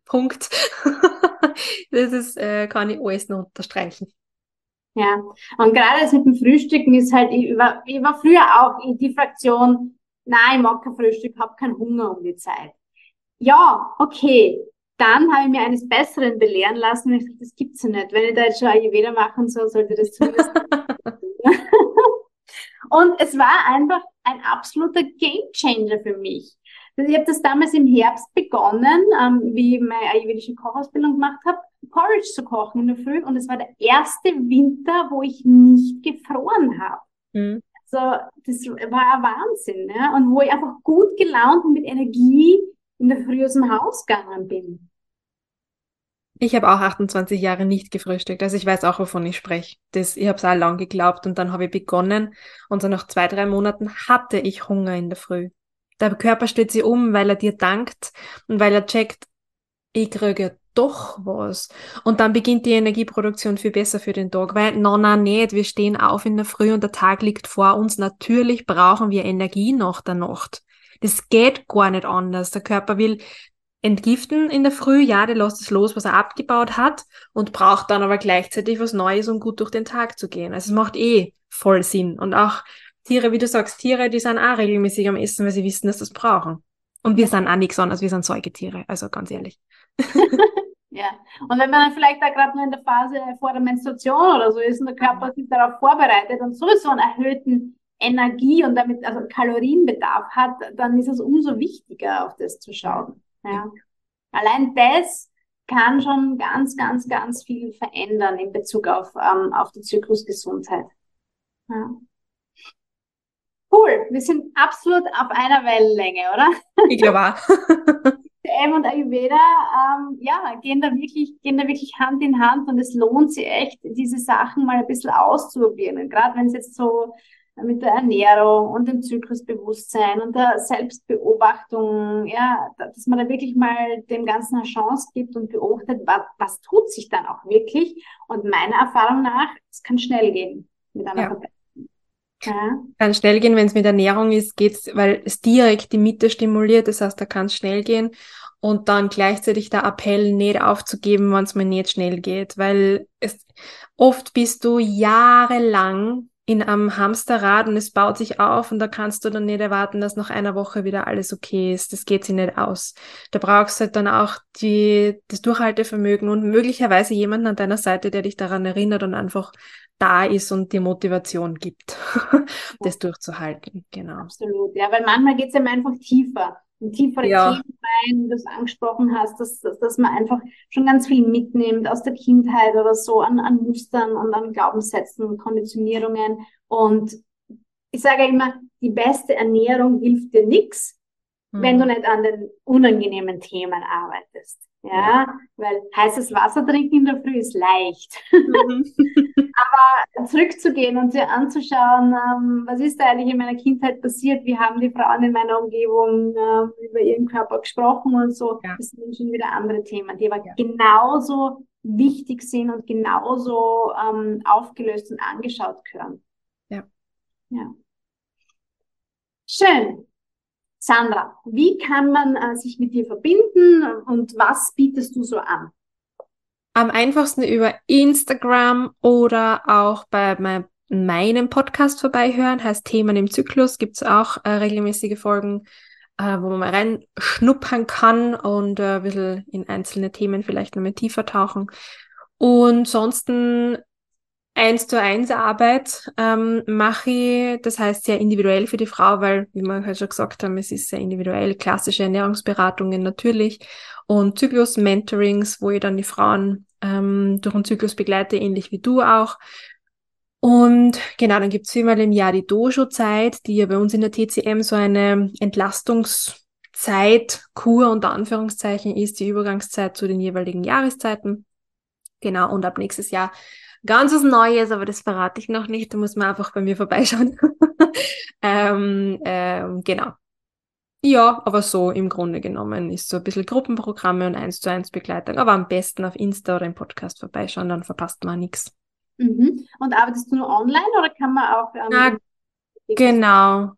S2: Punkt. das ist, äh, kann ich alles noch unterstreichen.
S1: Ja, und gerade das mit dem Frühstücken ist halt, ich war, ich war früher auch in die Fraktion, nein, ich mag kein Frühstück, habe keinen Hunger um die Zeit. Ja, okay. Dann habe ich mir eines Besseren belehren lassen und ich dachte, das gibt's ja nicht. Wenn ich da jetzt schon Ayurveda machen soll, sollte das zumindest. und es war einfach ein absoluter Gamechanger für mich. Ich habe das damals im Herbst begonnen, ähm, wie ich meine ayurvedische Kochausbildung gemacht habe, Porridge zu kochen in der Früh. Und es war der erste Winter, wo ich nicht gefroren habe. Mhm. Also das war ein Wahnsinn. Ne? Und wo ich einfach gut gelaunt und mit Energie in der Früh aus dem Haus gegangen bin.
S2: Ich habe auch 28 Jahre nicht gefrühstückt, also ich weiß auch, wovon ich spreche. Das, ich habe es auch lang geglaubt und dann habe ich begonnen und so nach zwei, drei Monaten hatte ich Hunger in der Früh. Der Körper stellt sich um, weil er dir dankt und weil er checkt, ich kriege doch was. Und dann beginnt die Energieproduktion viel besser für den Tag, weil, na, na, nicht, wir stehen auf in der Früh und der Tag liegt vor uns. Natürlich brauchen wir Energie nach der Nacht. Das geht gar nicht anders. Der Körper will entgiften in der Früh, ja, der lässt es los, was er abgebaut hat und braucht dann aber gleichzeitig was Neues, um gut durch den Tag zu gehen. Also es macht eh voll Sinn. Und auch Tiere, wie du sagst, Tiere, die sind auch regelmäßig am Essen, weil sie wissen, dass sie das brauchen. Und wir sind auch nichts anderes, wir sind Säugetiere, also ganz ehrlich.
S1: ja, und wenn man dann vielleicht da gerade nur in der Phase vor der Menstruation oder so ist und der Körper sich darauf vorbereitet und sowieso einen erhöhten Energie und damit also Kalorienbedarf hat, dann ist es umso wichtiger, auf das zu schauen. Ja. Allein das kann schon ganz, ganz, ganz viel verändern in Bezug auf, ähm, auf die Zyklusgesundheit. Ja. Cool, wir sind absolut auf einer Wellenlänge, oder?
S2: Ich glaube auch.
S1: M und Ayurveda ähm, ja, gehen, da wirklich, gehen da wirklich Hand in Hand und es lohnt sich echt, diese Sachen mal ein bisschen auszuprobieren. Gerade wenn es jetzt so mit der Ernährung und dem Zyklusbewusstsein und der Selbstbeobachtung, ja, dass man da wirklich mal dem Ganzen eine Chance gibt und beobachtet, was, was tut sich dann auch wirklich. Und meiner Erfahrung nach, es kann schnell gehen mit einer ja. Verbesserung.
S2: Ja. Kann schnell gehen, wenn es mit Ernährung ist, geht's, weil es direkt die Mitte stimuliert, das heißt, da kann es schnell gehen. Und dann gleichzeitig der Appell, nicht aufzugeben, wenn es mir nicht schnell geht, weil es, oft bist du jahrelang in einem Hamsterrad und es baut sich auf und da kannst du dann nicht erwarten, dass nach einer Woche wieder alles okay ist. Das geht sich nicht aus. Da brauchst du halt dann auch die, das Durchhaltevermögen und möglicherweise jemanden an deiner Seite, der dich daran erinnert und einfach da ist und dir Motivation gibt, das durchzuhalten. Genau.
S1: Absolut, ja, weil manchmal geht es eben einfach tiefer tiefere ja. Themen rein, wie du es angesprochen hast, dass, dass, dass man einfach schon ganz viel mitnimmt aus der Kindheit oder so an, an Mustern und an Glaubenssätzen, Konditionierungen. Und ich sage immer, die beste Ernährung hilft dir nichts, mhm. wenn du nicht an den unangenehmen Themen arbeitest. Ja, weil heißes Wasser trinken in der Früh ist leicht. Mhm. Aber zurückzugehen und sich anzuschauen, ähm, was ist da eigentlich in meiner Kindheit passiert, wie haben die Frauen in meiner Umgebung ähm, über ihren Körper gesprochen und so, ja. das sind schon wieder andere Themen, die aber ja. genauso wichtig sind und genauso ähm, aufgelöst und angeschaut gehören.
S2: Ja.
S1: Ja. Schön. Sandra, wie kann man äh, sich mit dir verbinden und was bietest du so an?
S2: Am einfachsten über Instagram oder auch bei meinem Podcast vorbeihören, heißt Themen im Zyklus, gibt es auch äh, regelmäßige Folgen, äh, wo man mal reinschnuppern kann und äh, ein bisschen in einzelne Themen vielleicht noch mal tiefer tauchen. Und sonst 1 zu 1 Arbeit ähm, mache ich, das heißt sehr individuell für die Frau, weil, wie wir halt schon gesagt haben, es ist sehr individuell, klassische Ernährungsberatungen natürlich und Zyklus-Mentorings, wo ich dann die Frauen ähm, durch den Zyklus begleite, ähnlich wie du auch. Und genau, dann gibt es viermal im Jahr die Dojo-Zeit, die ja bei uns in der TCM so eine Entlastungszeit, Kur unter Anführungszeichen ist, die Übergangszeit zu den jeweiligen Jahreszeiten. Genau, und ab nächstes Jahr ganz was Neues, aber das verrate ich noch nicht. Da muss man einfach bei mir vorbeischauen. ähm, ähm, genau. Ja, aber so im Grunde genommen ist so ein bisschen Gruppenprogramme und eins zu eins Begleitung. Aber am besten auf Insta oder im Podcast vorbeischauen, dann verpasst man nichts.
S1: Mhm. Und arbeitest du nur online oder kann man auch. Ähm,
S2: Na, genau.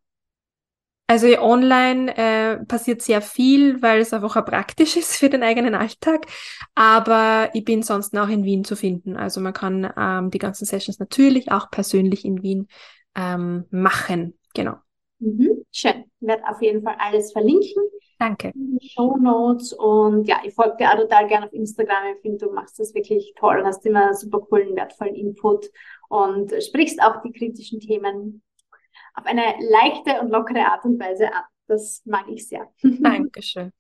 S2: Also online äh, passiert sehr viel, weil es einfach auch praktisch ist für den eigenen Alltag. Aber ich bin sonst auch in Wien zu finden. Also man kann ähm, die ganzen Sessions natürlich auch persönlich in Wien ähm, machen. Genau.
S1: Mhm. Schön. Ich werde auf jeden Fall alles verlinken.
S2: Danke.
S1: In den Show Notes. Und ja, ich folge dir auch total gerne auf Instagram. Ich finde, du machst das wirklich toll, hast immer super coolen, wertvollen Input und sprichst auch die kritischen Themen auf eine leichte und lockere Art und Weise an. Das mag ich sehr.
S2: Dankeschön.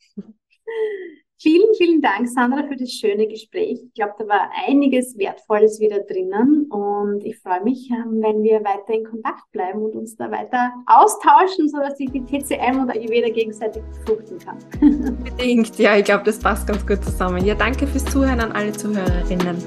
S1: Vielen, vielen Dank, Sandra, für das schöne Gespräch. Ich glaube, da war einiges Wertvolles wieder drinnen und ich freue mich, ähm, wenn wir weiter in Kontakt bleiben und uns da weiter austauschen, sodass sich die TCM und Ayurveda gegenseitig befruchten kann.
S2: Bedingt, ja, ich glaube, das passt ganz gut zusammen. Ja, danke fürs Zuhören an alle Zuhörerinnen.